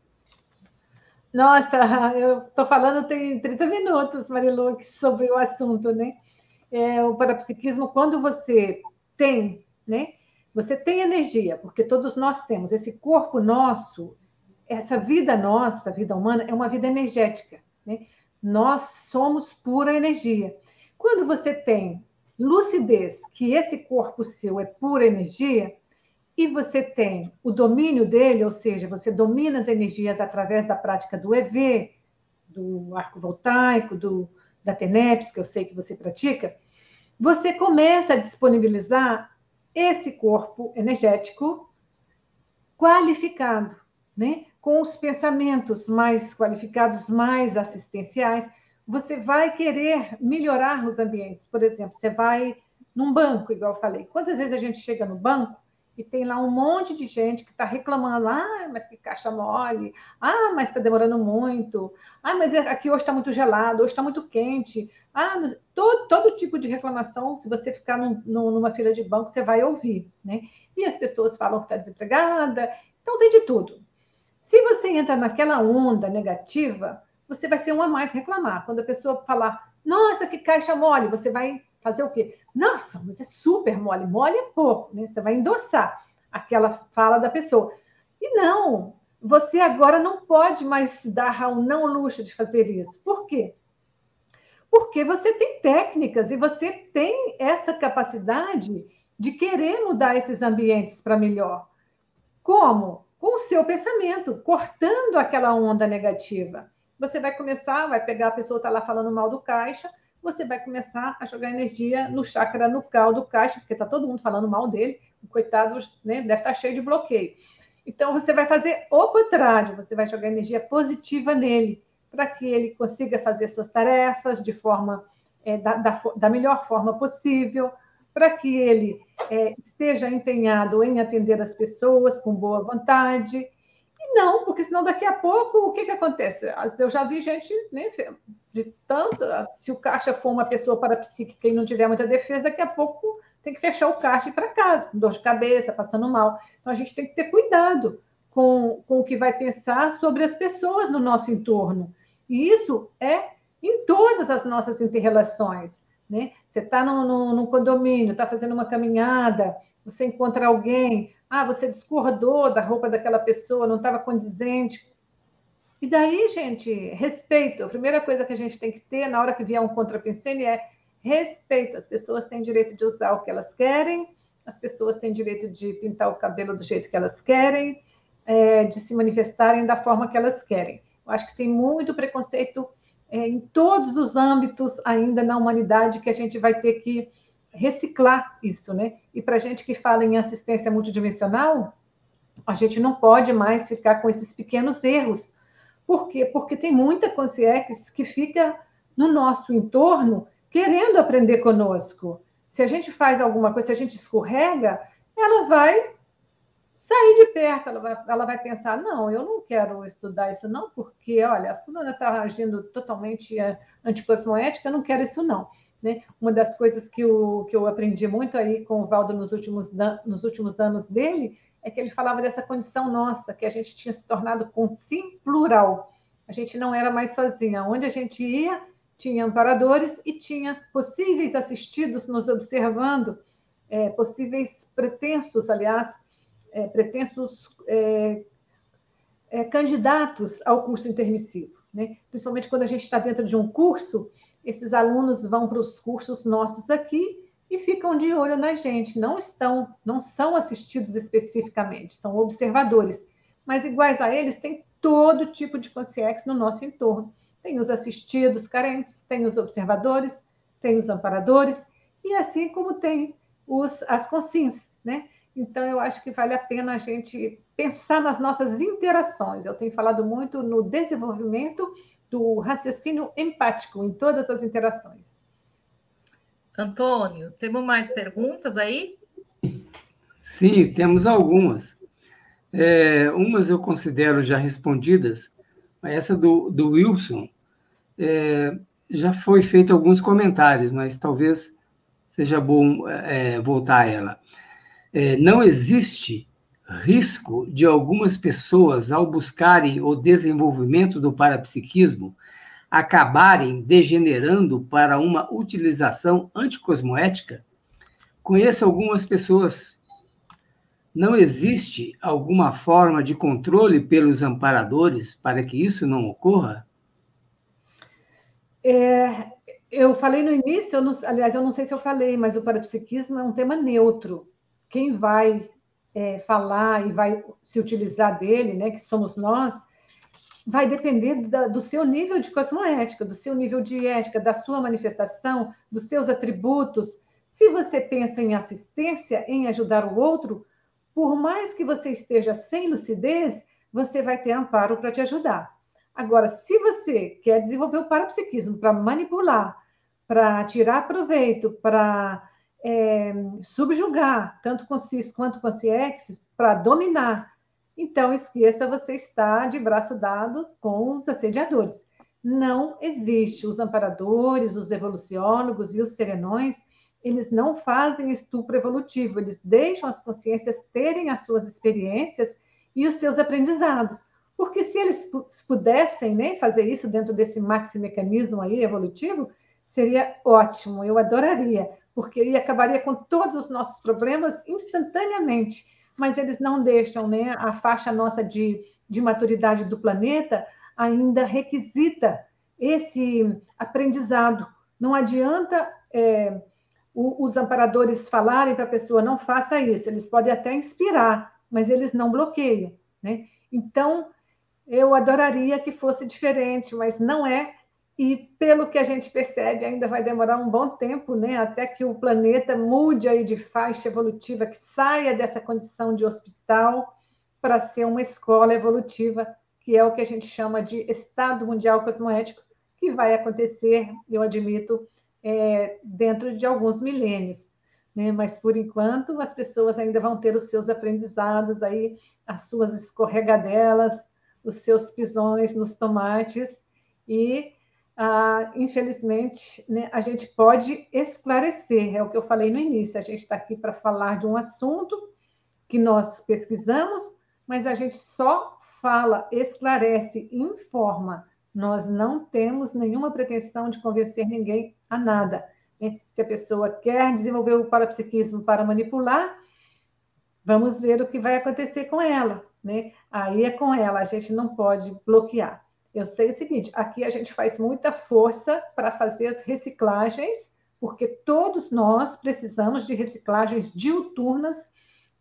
Nossa, [laughs] eu estou falando tem 30 minutos, Marilu, sobre o assunto, né? É, o parapsiquismo, quando você tem, né? Você tem energia, porque todos nós temos. Esse corpo nosso, essa vida nossa, vida humana, é uma vida energética, né? Nós somos pura energia. Quando você tem lucidez, que esse corpo seu é pura energia, e você tem o domínio dele, ou seja, você domina as energias através da prática do EV, do arco voltaico, do, da TENEPS, que eu sei que você pratica, você começa a disponibilizar esse corpo energético qualificado, né? com os pensamentos mais qualificados, mais assistenciais, você vai querer melhorar os ambientes. Por exemplo, você vai num banco, igual eu falei. Quantas vezes a gente chega no banco e tem lá um monte de gente que está reclamando, ah, mas que caixa mole, ah, mas está demorando muito, ah, mas aqui hoje está muito gelado, hoje está muito quente, ah, todo, todo tipo de reclamação, se você ficar num, numa fila de banco, você vai ouvir, né? E as pessoas falam que está desempregada, então tem de tudo. Se você entra naquela onda negativa, você vai ser um a mais reclamar. Quando a pessoa falar, nossa, que caixa mole, você vai fazer o quê? Nossa, mas é super mole. Mole é pouco, né? Você vai endossar aquela fala da pessoa. E não, você agora não pode mais se dar ao não luxo de fazer isso. Por quê? Porque você tem técnicas e você tem essa capacidade de querer mudar esses ambientes para melhor. Como? Com o seu pensamento, cortando aquela onda negativa. Você vai começar, vai pegar a pessoa que está lá falando mal do caixa, você vai começar a jogar energia no chakra nucal do caixa, porque está todo mundo falando mal dele, o coitado né, deve estar tá cheio de bloqueio. Então, você vai fazer o contrário, você vai jogar energia positiva nele, para que ele consiga fazer suas tarefas de forma é, da, da, da, melhor forma possível, para que ele é, esteja empenhado em atender as pessoas com boa vontade, não, porque senão daqui a pouco o que, que acontece? Eu já vi gente né, de tanto. Se o caixa for uma pessoa parapsíquica e não tiver muita defesa, daqui a pouco tem que fechar o caixa e ir para casa, com dor de cabeça, passando mal. Então a gente tem que ter cuidado com, com o que vai pensar sobre as pessoas no nosso entorno. E isso é em todas as nossas interrelações. Né? Você está num, num condomínio, está fazendo uma caminhada, você encontra alguém, ah, você discordou da roupa daquela pessoa, não estava condizente. E daí, gente, respeito. A primeira coisa que a gente tem que ter na hora que vier um contrapensene é respeito. As pessoas têm direito de usar o que elas querem, as pessoas têm direito de pintar o cabelo do jeito que elas querem, é, de se manifestarem da forma que elas querem. Eu acho que tem muito preconceito é, em todos os âmbitos ainda na humanidade que a gente vai ter que reciclar isso, né? E para a gente que fala em assistência multidimensional, a gente não pode mais ficar com esses pequenos erros. Por quê? Porque tem muita consciência que fica no nosso entorno querendo aprender conosco. Se a gente faz alguma coisa, se a gente escorrega, ela vai sair de perto, ela vai, ela vai pensar, não, eu não quero estudar isso não, porque, olha, a fulana está agindo totalmente anticosmoética, eu não quero isso não. Né? Uma das coisas que eu, que eu aprendi muito aí com o Valdo nos últimos, nos últimos anos dele é que ele falava dessa condição nossa, que a gente tinha se tornado com sim plural. A gente não era mais sozinha. Onde a gente ia, tinha amparadores e tinha possíveis assistidos nos observando, é, possíveis pretensos, aliás, é, pretensos é, é candidatos ao curso intermissivo. Né? Principalmente quando a gente está dentro de um curso esses alunos vão para os cursos nossos aqui e ficam de olho na gente, não estão, não são assistidos especificamente, são observadores, mas iguais a eles tem todo tipo de consciência no nosso entorno. Tem os assistidos carentes, tem os observadores, tem os amparadores, e assim como tem os, as consciências, né? Então, eu acho que vale a pena a gente pensar nas nossas interações. Eu tenho falado muito no desenvolvimento do raciocínio empático em todas as interações. Antônio, temos mais perguntas aí? Sim, temos algumas. É, umas eu considero já respondidas, mas essa do, do Wilson é, já foi feito alguns comentários, mas talvez seja bom é, voltar a ela. É, não existe risco de algumas pessoas, ao buscarem o desenvolvimento do parapsiquismo, acabarem degenerando para uma utilização anticosmoética? Conheço algumas pessoas. Não existe alguma forma de controle pelos amparadores para que isso não ocorra? É, eu falei no início, eu não, aliás, eu não sei se eu falei, mas o parapsiquismo é um tema neutro. Quem vai é, falar e vai se utilizar dele, né, que somos nós, vai depender da, do seu nível de cosmoética, do seu nível de ética, da sua manifestação, dos seus atributos. Se você pensa em assistência, em ajudar o outro, por mais que você esteja sem lucidez, você vai ter amparo para te ajudar. Agora, se você quer desenvolver o parapsiquismo para manipular, para tirar proveito, para é, subjugar, tanto com cis quanto com ciex, para dominar, então esqueça, você está de braço dado com os assediadores. Não existe. Os amparadores, os evoluciólogos e os serenões, eles não fazem estupro evolutivo, eles deixam as consciências terem as suas experiências e os seus aprendizados. Porque se eles pudessem né, fazer isso dentro desse maxi mecanismo aí evolutivo, seria ótimo, eu adoraria, porque ele acabaria com todos os nossos problemas instantaneamente mas eles não deixam, né? A faixa nossa de, de maturidade do planeta ainda requisita esse aprendizado. Não adianta é, o, os amparadores falarem para a pessoa não faça isso. Eles podem até inspirar, mas eles não bloqueiam, né? Então eu adoraria que fosse diferente, mas não é e pelo que a gente percebe, ainda vai demorar um bom tempo, né, até que o planeta mude aí de faixa evolutiva, que saia dessa condição de hospital para ser uma escola evolutiva, que é o que a gente chama de Estado Mundial Cosmoético, que vai acontecer, eu admito, é, dentro de alguns milênios. Né? Mas, por enquanto, as pessoas ainda vão ter os seus aprendizados, aí, as suas escorregadelas, os seus pisões nos tomates, e ah, infelizmente, né, a gente pode esclarecer, é o que eu falei no início, a gente está aqui para falar de um assunto que nós pesquisamos, mas a gente só fala, esclarece, informa. Nós não temos nenhuma pretensão de convencer ninguém a nada. Né? Se a pessoa quer desenvolver o parapsiquismo para manipular, vamos ver o que vai acontecer com ela. Né? Aí é com ela, a gente não pode bloquear. Eu sei o seguinte: aqui a gente faz muita força para fazer as reciclagens, porque todos nós precisamos de reciclagens diuturnas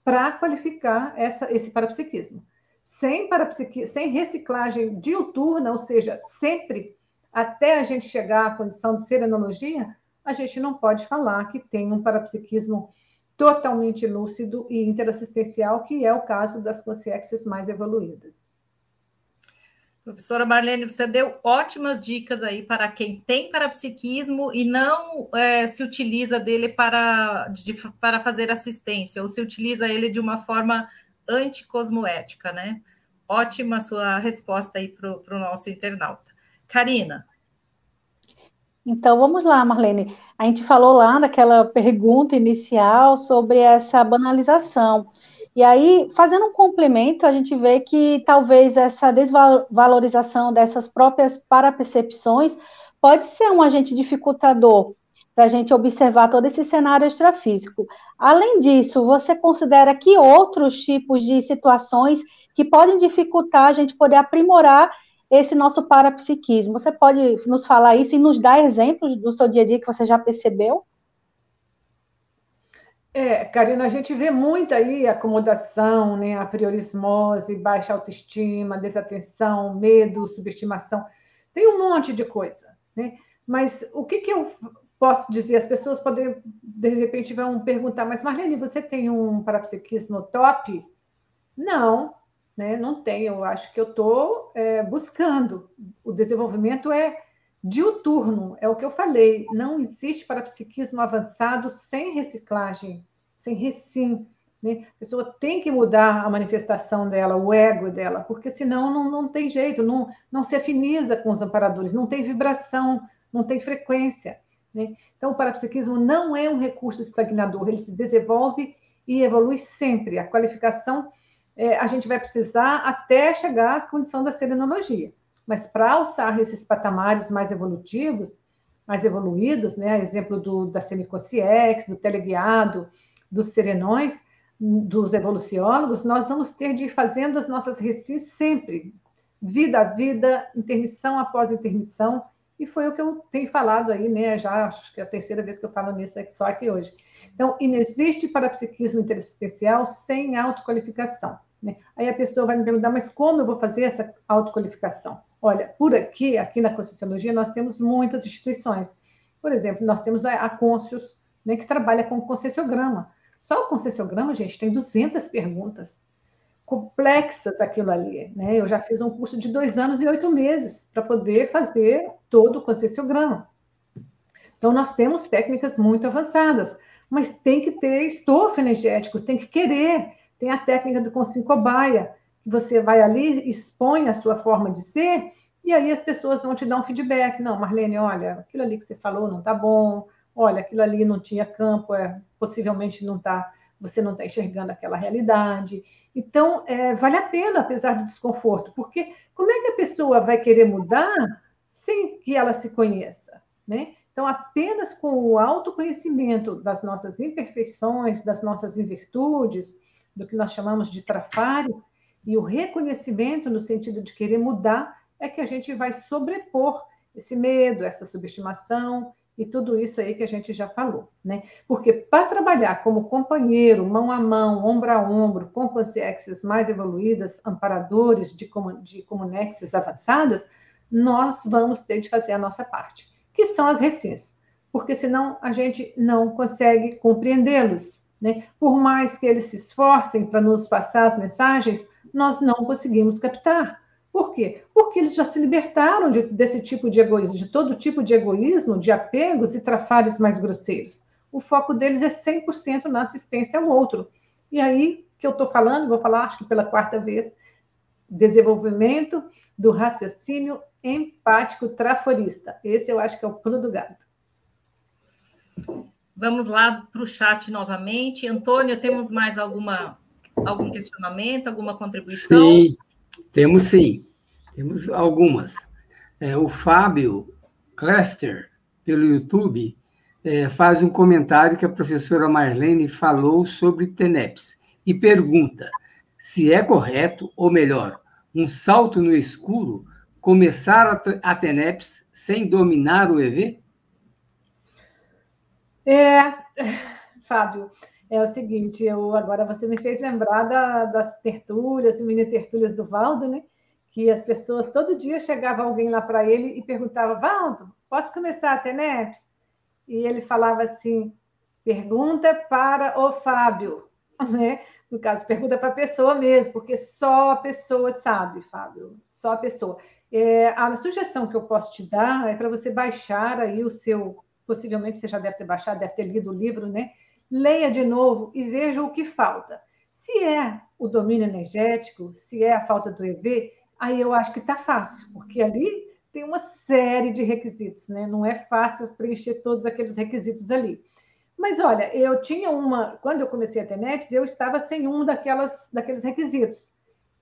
para qualificar essa, esse parapsiquismo. Sem, parapsiqui, sem reciclagem diuturna, ou seja, sempre até a gente chegar à condição de serenologia, a gente não pode falar que tem um parapsiquismo totalmente lúcido e interassistencial, que é o caso das consciências mais evoluídas. Professora Marlene, você deu ótimas dicas aí para quem tem parapsiquismo e não é, se utiliza dele para, de, para fazer assistência, ou se utiliza ele de uma forma anticosmoética, né? Ótima sua resposta aí para o nosso internauta. Karina. Então, vamos lá, Marlene. A gente falou lá naquela pergunta inicial sobre essa banalização. E aí, fazendo um complemento, a gente vê que talvez essa desvalorização dessas próprias parapercepções pode ser um agente dificultador para a gente observar todo esse cenário extrafísico. Além disso, você considera que outros tipos de situações que podem dificultar a gente poder aprimorar esse nosso parapsiquismo? Você pode nos falar isso e nos dar exemplos do seu dia a dia que você já percebeu? É, Karina, a gente vê muito aí acomodação, né, a priorismose, baixa autoestima, desatenção, medo, subestimação. Tem um monte de coisa, né? Mas o que, que eu posso dizer, as pessoas podem, de repente, vão perguntar, mas Marlene, você tem um parapsiquismo top? Não, né? não tenho. Eu acho que eu estou é, buscando. O desenvolvimento é diuturno, é o que eu falei. Não existe parapsiquismo avançado sem reciclagem, sem recim. Né? A pessoa tem que mudar a manifestação dela, o ego dela, porque senão não, não tem jeito, não, não se afiniza com os amparadores, não tem vibração, não tem frequência. Né? Então, o parapsiquismo não é um recurso estagnador, ele se desenvolve e evolui sempre. A qualificação é, a gente vai precisar até chegar à condição da serenologia. Mas para alçar esses patamares mais evolutivos, mais evoluídos, né, exemplo do, da semiconsciex, do teleguiado, dos serenões, dos evoluciólogos, nós vamos ter de ir fazendo as nossas recis sempre, vida a vida, intermissão após intermissão, e foi o que eu tenho falado aí, né? Já acho que é a terceira vez que eu falo nisso só aqui hoje. Então, inexiste parapsiquismo interessencial sem autoqualificação. Né? Aí a pessoa vai me perguntar, mas como eu vou fazer essa autoqualificação? Olha, por aqui, aqui na Conscienciologia, nós temos muitas instituições. Por exemplo, nós temos a, a Conscius, né, que trabalha com concessiograma. Só o concessiograma, gente, tem 200 perguntas complexas aquilo ali. Né? Eu já fiz um curso de dois anos e oito meses para poder fazer todo o concessiograma. Então, nós temos técnicas muito avançadas, mas tem que ter estofo energético, tem que querer. Tem a técnica do consim cobaia, que você vai ali, expõe a sua forma de ser, e aí as pessoas vão te dar um feedback. Não, Marlene, olha, aquilo ali que você falou não está bom, olha, aquilo ali não tinha campo, é, possivelmente não está você não está enxergando aquela realidade. Então, é, vale a pena, apesar do desconforto, porque como é que a pessoa vai querer mudar sem que ela se conheça? Né? Então, apenas com o autoconhecimento das nossas imperfeições, das nossas invirtudes, do que nós chamamos de trafares, e o reconhecimento no sentido de querer mudar, é que a gente vai sobrepor esse medo, essa subestimação, e tudo isso aí que a gente já falou, né? Porque para trabalhar como companheiro, mão a mão, ombro a ombro, com consciências mais evoluídas, amparadores de, de comunexes avançadas, nós vamos ter de fazer a nossa parte, que são as recins, porque senão a gente não consegue compreendê-los, né? Por mais que eles se esforcem para nos passar as mensagens, nós não conseguimos captar. Por quê? Porque eles já se libertaram de, desse tipo de egoísmo, de todo tipo de egoísmo, de apegos e trafares mais grosseiros. O foco deles é 100% na assistência ao outro. E aí que eu estou falando, vou falar acho que pela quarta vez, desenvolvimento do raciocínio empático traforista. Esse eu acho que é o pulo do gato. Vamos lá para o chat novamente. Antônio, temos mais alguma, algum questionamento, alguma contribuição? Sim. Temos sim, temos algumas. É, o Fábio Cluster, pelo YouTube, é, faz um comentário que a professora Marlene falou sobre TENEPS e pergunta se é correto, ou melhor, um salto no escuro, começar a TENEPS sem dominar o EV? É, [laughs] Fábio, é o seguinte, eu agora você me fez lembrar da, das tertúlias, mini tertúlias do Valdo, né? Que as pessoas todo dia chegava alguém lá para ele e perguntava: Valdo, posso começar a TENEPS? E ele falava assim: pergunta para o Fábio, [laughs] né? No caso, pergunta para a pessoa mesmo, porque só a pessoa sabe, Fábio, só a pessoa. É, a sugestão que eu posso te dar é para você baixar aí o seu, possivelmente você já deve ter baixado, deve ter lido o livro, né? Leia de novo e veja o que falta. Se é o domínio energético, se é a falta do EV, aí eu acho que está fácil, porque ali tem uma série de requisitos, né? Não é fácil preencher todos aqueles requisitos ali. Mas olha, eu tinha uma, quando eu comecei a ter NEPS, eu estava sem um daquelas, daqueles requisitos.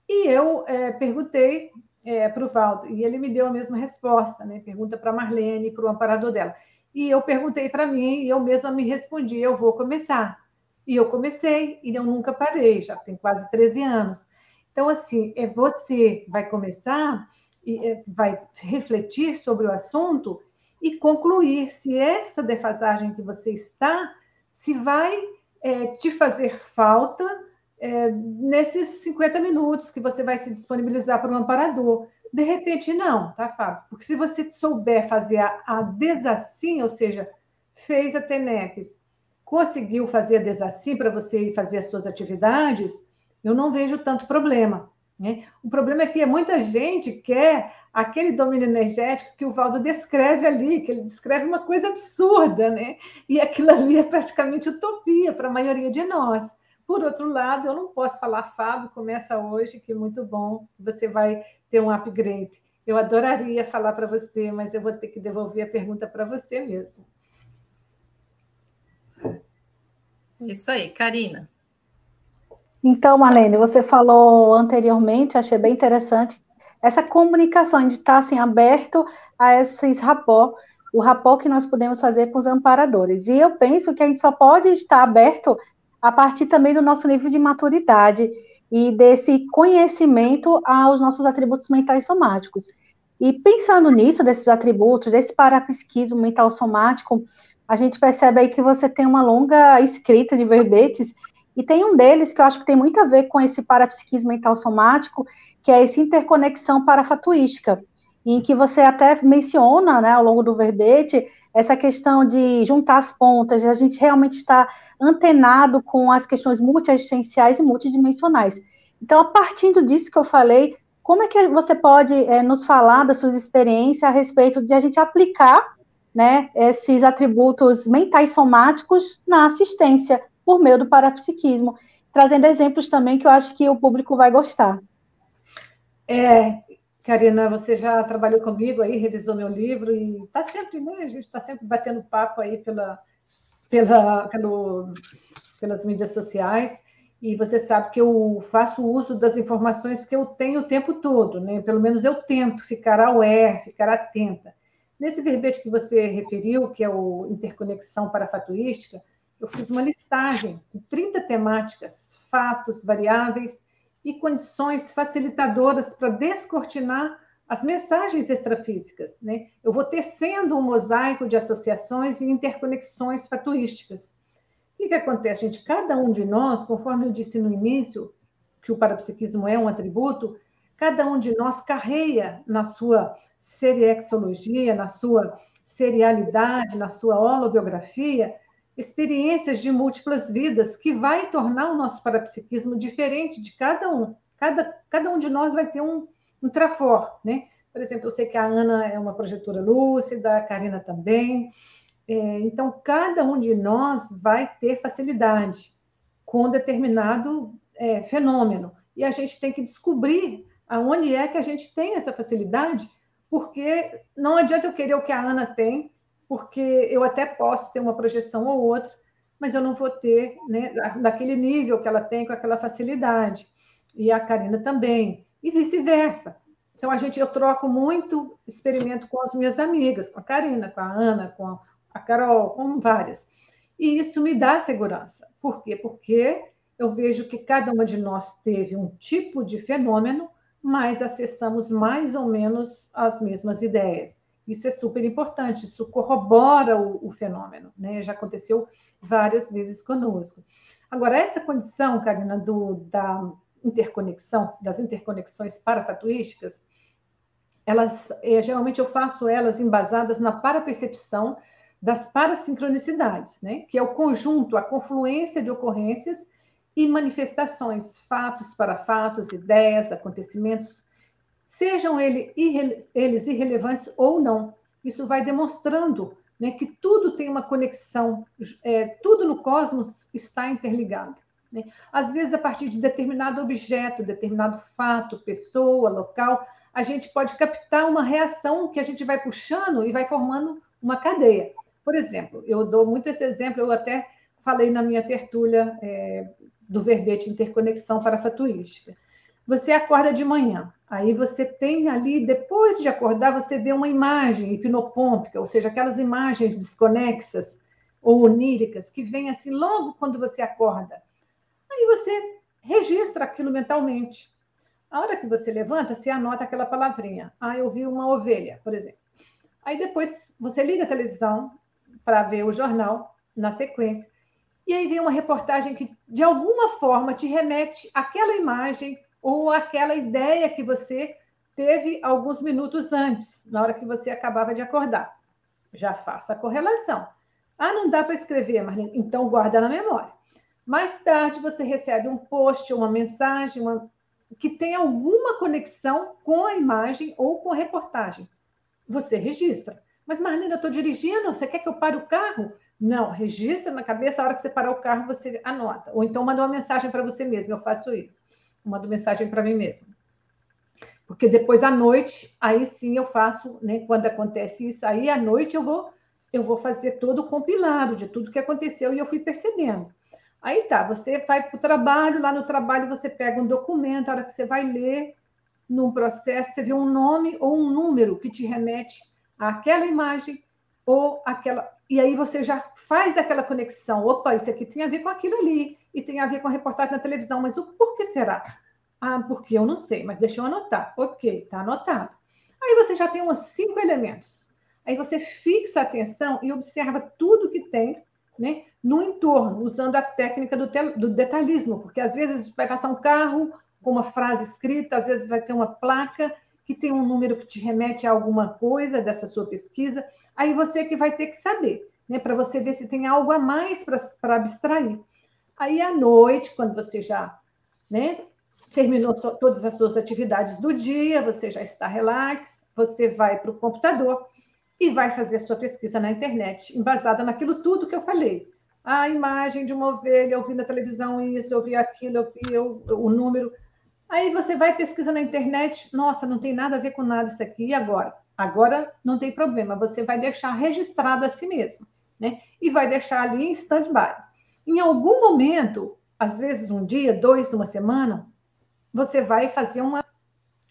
E eu é, perguntei é, para o Valdo, e ele me deu a mesma resposta, né? Pergunta para a Marlene, para o amparador dela. E eu perguntei para mim, e eu mesma me respondi: eu vou começar. E eu comecei, e eu nunca parei, já tem quase 13 anos. Então, assim, é você vai começar e é, vai refletir sobre o assunto e concluir se essa defasagem que você está, se vai é, te fazer falta é, nesses 50 minutos que você vai se disponibilizar para o amparador. De repente, não, tá, Fábio? Porque se você souber fazer a, a desassim, ou seja, fez a TENEPES, conseguiu fazer a desassim para você ir fazer as suas atividades, eu não vejo tanto problema. Né? O problema é que muita gente quer aquele domínio energético que o Valdo descreve ali, que ele descreve uma coisa absurda, né? E aquilo ali é praticamente utopia para a maioria de nós. Por outro lado, eu não posso falar, Fábio, começa hoje, que muito bom, você vai ter um upgrade. Eu adoraria falar para você, mas eu vou ter que devolver a pergunta para você mesmo. Isso aí, Karina. Então, Marlene, você falou anteriormente, achei bem interessante, essa comunicação, de estar assim, aberto a esses rapó, o rapó que nós podemos fazer com os amparadores. E eu penso que a gente só pode estar aberto a partir também do nosso nível de maturidade e desse conhecimento aos nossos atributos mentais somáticos. E pensando nisso, desses atributos, desse parapsiquismo mental somático, a gente percebe aí que você tem uma longa escrita de verbetes, e tem um deles que eu acho que tem muito a ver com esse parapsiquismo mental somático, que é essa interconexão parafatuística, em que você até menciona, né, ao longo do verbete, essa questão de juntar as pontas, a gente realmente estar antenado com as questões multiexistenciais e multidimensionais. Então, a partir disso que eu falei, como é que você pode é, nos falar das suas experiências a respeito de a gente aplicar né, esses atributos mentais somáticos na assistência por meio do parapsiquismo, trazendo exemplos também que eu acho que o público vai gostar. É, Karina, você já trabalhou comigo aí, revisou meu livro e está sempre, né? A gente está sempre batendo papo aí pela, pela, pelo, pelas mídias sociais e você sabe que eu faço uso das informações que eu tenho o tempo todo, né? Pelo menos eu tento ficar aware, ficar atenta. Nesse verbete que você referiu, que é o interconexão parafatuística, eu fiz uma listagem de 30 temáticas, fatos, variáveis e condições facilitadoras para descortinar as mensagens extrafísicas. Né? Eu vou tecendo um mosaico de associações e interconexões fatuísticas. O que, que acontece, gente? Cada um de nós, conforme eu disse no início, que o parapsiquismo é um atributo, cada um de nós carreia na sua seriexologia, na sua serialidade, na sua holobiografia, experiências de múltiplas vidas que vai tornar o nosso parapsiquismo diferente de cada um. Cada, cada um de nós vai ter um, um trafor, né? Por exemplo, eu sei que a Ana é uma projetora lúcida, a Karina também, é, então, cada um de nós vai ter facilidade com determinado é, fenômeno. E a gente tem que descobrir aonde é que a gente tem essa facilidade, porque não adianta eu querer o que a Ana tem, porque eu até posso ter uma projeção ou outra, mas eu não vou ter né, daquele nível que ela tem com aquela facilidade. E a Karina também, e vice-versa. Então, a gente, eu troco muito experimento com as minhas amigas, com a Karina, com a Ana, com a Carol, com várias. E isso me dá segurança. Por quê? Porque eu vejo que cada uma de nós teve um tipo de fenômeno, mas acessamos mais ou menos as mesmas ideias. Isso é super importante, isso corrobora o, o fenômeno, né? Já aconteceu várias vezes conosco. Agora, essa condição, Karina, do, da interconexão, das interconexões parafatuísticas, elas, é, geralmente eu faço elas embasadas na parapercepção das parasincronicidades, né? que é o conjunto, a confluência de ocorrências e manifestações, fatos para fatos, ideias, acontecimentos, sejam ele, eles irrelevantes ou não. Isso vai demonstrando né, que tudo tem uma conexão, é, tudo no cosmos está interligado. Né? Às vezes, a partir de determinado objeto, determinado fato, pessoa, local, a gente pode captar uma reação que a gente vai puxando e vai formando uma cadeia. Por exemplo, eu dou muito esse exemplo, eu até falei na minha tertúlia é, do verbete interconexão parafatuística. Você acorda de manhã, aí você tem ali, depois de acordar, você vê uma imagem hipnopômpica, ou seja, aquelas imagens desconexas ou oníricas que vêm assim logo quando você acorda. Aí você registra aquilo mentalmente. A hora que você levanta, você anota aquela palavrinha. Ah, eu vi uma ovelha, por exemplo. Aí depois você liga a televisão, para ver o jornal na sequência. E aí vem uma reportagem que, de alguma forma, te remete àquela imagem ou àquela ideia que você teve alguns minutos antes, na hora que você acabava de acordar. Já faça a correlação. Ah, não dá para escrever, Marlene. Então, guarda na memória. Mais tarde, você recebe um post, uma mensagem, uma... que tem alguma conexão com a imagem ou com a reportagem. Você registra. Mas, Marlene, eu estou dirigindo, você quer que eu pare o carro? Não, registra na cabeça, a hora que você parar o carro, você anota. Ou então manda uma mensagem para você mesmo, eu faço isso. Mando mensagem para mim mesma. Porque depois à noite, aí sim eu faço, né? Quando acontece isso, aí à noite eu vou eu vou fazer todo o compilado de tudo que aconteceu e eu fui percebendo. Aí tá, você vai para o trabalho, lá no trabalho você pega um documento, a hora que você vai ler, num processo, você vê um nome ou um número que te remete àquela imagem ou aquela. E aí você já faz aquela conexão. Opa, isso aqui tem a ver com aquilo ali, e tem a ver com a reportagem na televisão, mas o porquê será? Ah, porque eu não sei, mas deixa eu anotar. Ok, está anotado. Aí você já tem uns cinco elementos. Aí você fixa a atenção e observa tudo que tem né, no entorno, usando a técnica do, do detalhismo, porque às vezes vai passar um carro com uma frase escrita, às vezes vai ser uma placa que tem um número que te remete a alguma coisa dessa sua pesquisa. Aí você que vai ter que saber, né, para você ver se tem algo a mais para abstrair. Aí à noite, quando você já né, terminou so, todas as suas atividades do dia, você já está relax, você vai para o computador e vai fazer a sua pesquisa na internet, embasada naquilo tudo que eu falei. A imagem de uma ovelha, eu vi na televisão isso, eu vi aquilo, eu vi o, número. Aí você vai pesquisa na internet, nossa, não tem nada a ver com nada isso aqui, e agora? Agora não tem problema, você vai deixar registrado a si mesmo, né? E vai deixar ali em stand-by. Em algum momento, às vezes um dia, dois, uma semana, você vai fazer uma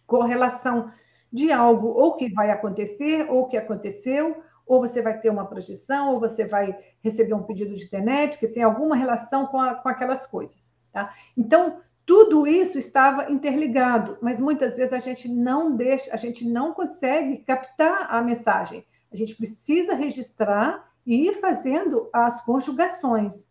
correlação de algo ou que vai acontecer, ou que aconteceu, ou você vai ter uma projeção, ou você vai receber um pedido de internet que tem alguma relação com, a, com aquelas coisas. Tá? Então, tudo isso estava interligado, mas muitas vezes a gente não deixa, a gente não consegue captar a mensagem. A gente precisa registrar e ir fazendo as conjugações.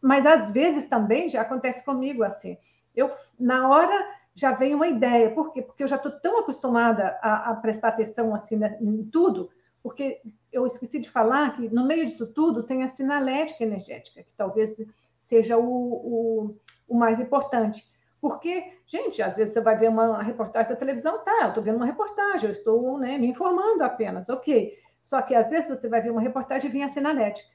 Mas às vezes também já acontece comigo assim. Eu na hora já vem uma ideia. Por quê? Porque eu já estou tão acostumada a, a, prestar atenção assim né, em tudo, porque eu esqueci de falar que no meio disso tudo tem a sinalética energética, que talvez seja o, o, o mais importante. Porque, gente, às vezes você vai ver uma reportagem da televisão, tá, eu estou vendo uma reportagem, eu estou né, me informando apenas, ok. Só que às vezes você vai ver uma reportagem e vem a sinalética.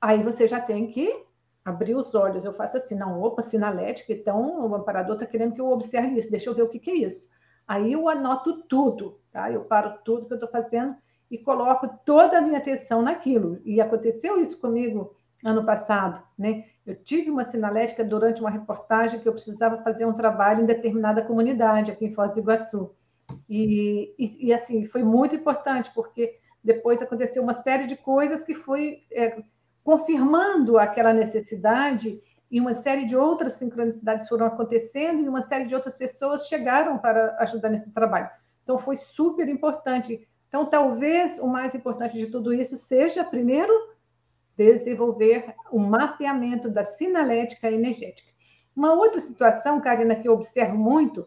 Aí você já tem que abrir os olhos, eu faço assim, não, opa, sinalética, então o amparador está querendo que eu observe isso, deixa eu ver o que, que é isso. Aí eu anoto tudo, tá? Eu paro tudo que eu estou fazendo e coloco toda a minha atenção naquilo. E aconteceu isso comigo ano passado, né? Eu tive uma sinalética durante uma reportagem que eu precisava fazer um trabalho em determinada comunidade aqui em Foz do Iguaçu. E, e, e assim, foi muito importante, porque depois aconteceu uma série de coisas que foi... É, confirmando aquela necessidade e uma série de outras sincronicidades foram acontecendo e uma série de outras pessoas chegaram para ajudar nesse trabalho. Então, foi super importante. Então, talvez o mais importante de tudo isso seja, primeiro, desenvolver o mapeamento da sinalética energética. Uma outra situação, Karina, que eu observo muito,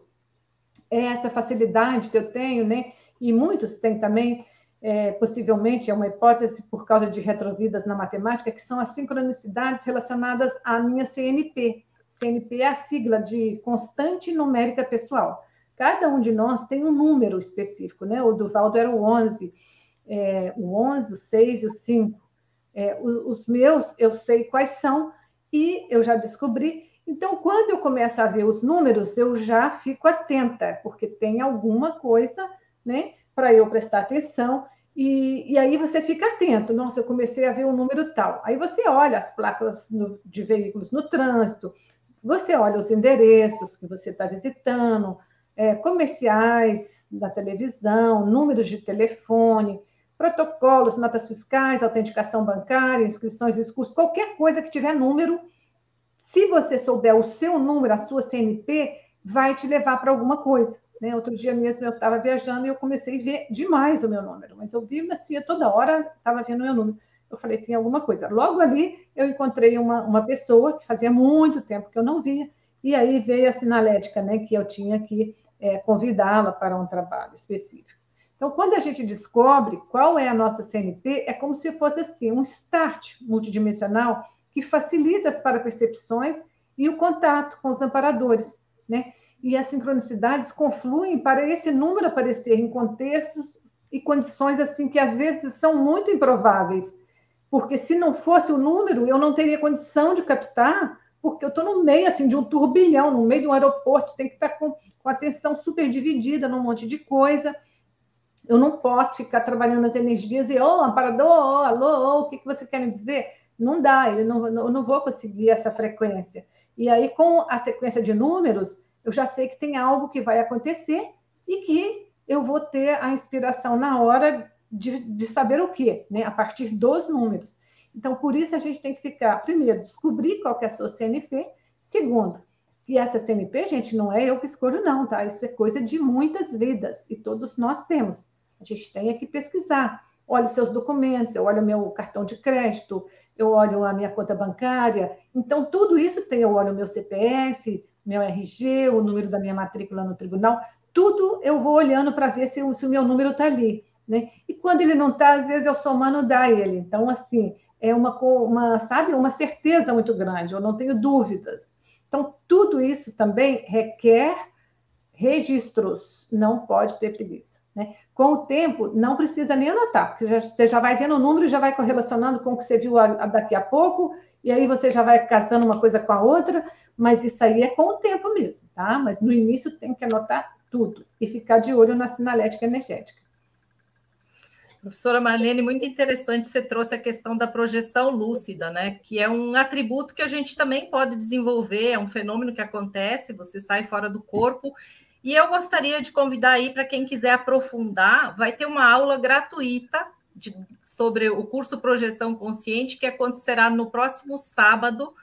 é essa facilidade que eu tenho, né? E muitos têm também, é, possivelmente é uma hipótese por causa de retrovidas na matemática, que são as sincronicidades relacionadas à minha CNP. CNP é a sigla de constante numérica pessoal. Cada um de nós tem um número específico, né? O do Valdo era o 11, é, o 11, o 6 e o 5. É, os meus, eu sei quais são e eu já descobri. Então, quando eu começo a ver os números, eu já fico atenta, porque tem alguma coisa, né? Para eu prestar atenção. E, e, aí você fica atento. Nossa, eu comecei a ver um número tal. Aí você olha as placas no, de veículos no trânsito, você olha os endereços que você está visitando, é, comerciais da televisão, números de telefone, protocolos, notas fiscais, autenticação bancária, inscrições e cursos, qualquer coisa que tiver número. Se você souber o seu número, a sua CNP, vai te levar para alguma coisa. Né? Outro dia mesmo eu estava viajando e eu comecei a ver demais o meu número, mas eu vi assim, toda hora estava vendo o meu número. Eu falei, tem alguma coisa. Logo ali eu encontrei uma, uma pessoa que fazia muito tempo que eu não via, e aí veio a sinalética, né, que eu tinha que é, convidá-la para um trabalho específico. Então, quando a gente descobre qual é a nossa CNP, é como se fosse assim, um start multidimensional que facilita as parapercepções e o contato com os amparadores, né? E as sincronicidades confluem para esse número aparecer em contextos e condições assim que às vezes são muito improváveis, porque se não fosse o número, eu não teria condição de captar, porque eu estou no meio assim de um turbilhão, no meio de um aeroporto, tem que estar com, com atenção super dividida num monte de coisa. Eu não posso ficar trabalhando as energias e, oh, amparador, oh, alô, oh, o que, que você quer me dizer? Não dá, ele não, eu não vou conseguir essa frequência. E aí, com a sequência de números, eu já sei que tem algo que vai acontecer e que eu vou ter a inspiração na hora de, de saber o quê, né? a partir dos números. Então, por isso a gente tem que ficar, primeiro, descobrir qual é a sua CNP, segundo, que essa CNP, gente, não é eu que escolho, não, tá? Isso é coisa de muitas vidas e todos nós temos. A gente tem que pesquisar. Olho seus documentos, eu olho meu cartão de crédito, eu olho a minha conta bancária. Então, tudo isso tem, eu olho o meu CPF, meu RG, o número da minha matrícula no tribunal, tudo eu vou olhando para ver se, se, o meu número está ali. Né? E quando ele não está, às vezes eu somando dá ele. Então, assim, é uma, uma, sabe, uma certeza muito grande, eu não tenho dúvidas. Então, tudo isso também requer registros, não pode ter preguiça. Né? Com o tempo, não precisa nem anotar, porque você já vai vendo o número e já vai correlacionando com o que você viu daqui a pouco, e aí você já vai casando uma coisa com a outra, mas isso aí é com o tempo mesmo, tá? Mas no início tem que anotar tudo e ficar de olho na sinalética energética. Professora Marlene, muito interessante você trouxe a questão da projeção lúcida, né? Que é um atributo que a gente também pode desenvolver, é um fenômeno que acontece, você sai fora do corpo e eu gostaria de convidar aí para quem quiser aprofundar, vai ter uma aula gratuita de, sobre o curso Projeção Consciente, que acontecerá no próximo sábado,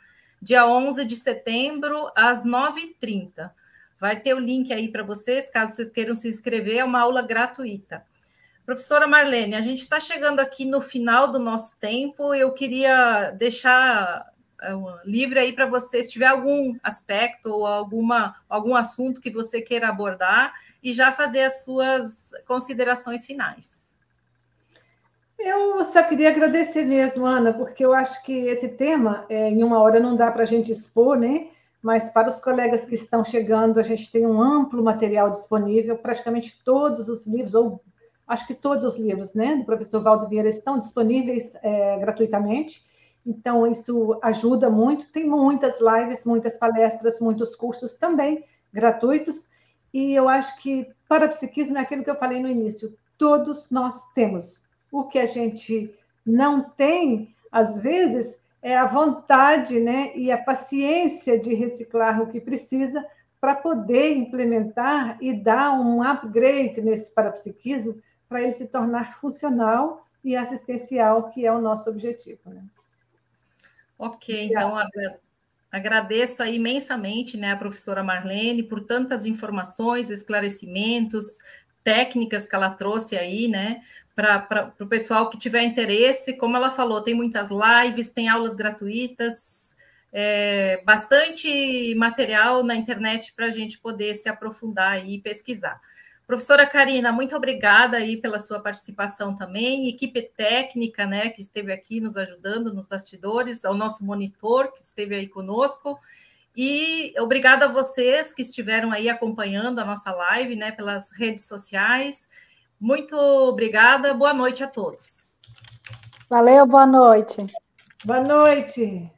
dia 11 de setembro, às 9h30. Vai ter o link aí para vocês, caso vocês queiram se inscrever, é uma aula gratuita. Professora Marlene, a gente está chegando aqui no final do nosso tempo. Eu queria deixar é livre aí para você, se tiver algum aspecto ou alguma, algum assunto que você queira abordar e já fazer as suas considerações finais. Eu só queria agradecer mesmo, Ana, porque eu acho que esse tema, é, em uma hora não dá para a gente expor, né? Mas para os colegas que estão chegando, a gente tem um amplo material disponível, praticamente todos os livros, ou acho que todos os livros, né, do professor Valdo Vieira estão disponíveis é, gratuitamente. Então, isso ajuda muito. Tem muitas lives, muitas palestras, muitos cursos também gratuitos. E eu acho que parapsiquismo é aquilo que eu falei no início: todos nós temos. O que a gente não tem, às vezes, é a vontade né, e a paciência de reciclar o que precisa para poder implementar e dar um upgrade nesse parapsiquismo para ele se tornar funcional e assistencial, que é o nosso objetivo. Né? Ok, então agradeço imensamente né, a professora Marlene por tantas informações, esclarecimentos, técnicas que ela trouxe aí, né? Para o pessoal que tiver interesse, como ela falou, tem muitas lives, tem aulas gratuitas, é, bastante material na internet para a gente poder se aprofundar e pesquisar. Professora Karina, muito obrigada aí pela sua participação também, equipe técnica, né, que esteve aqui nos ajudando nos bastidores, ao nosso monitor que esteve aí conosco, e obrigada a vocês que estiveram aí acompanhando a nossa live, né, pelas redes sociais. Muito obrigada, boa noite a todos. Valeu, boa noite. Boa noite.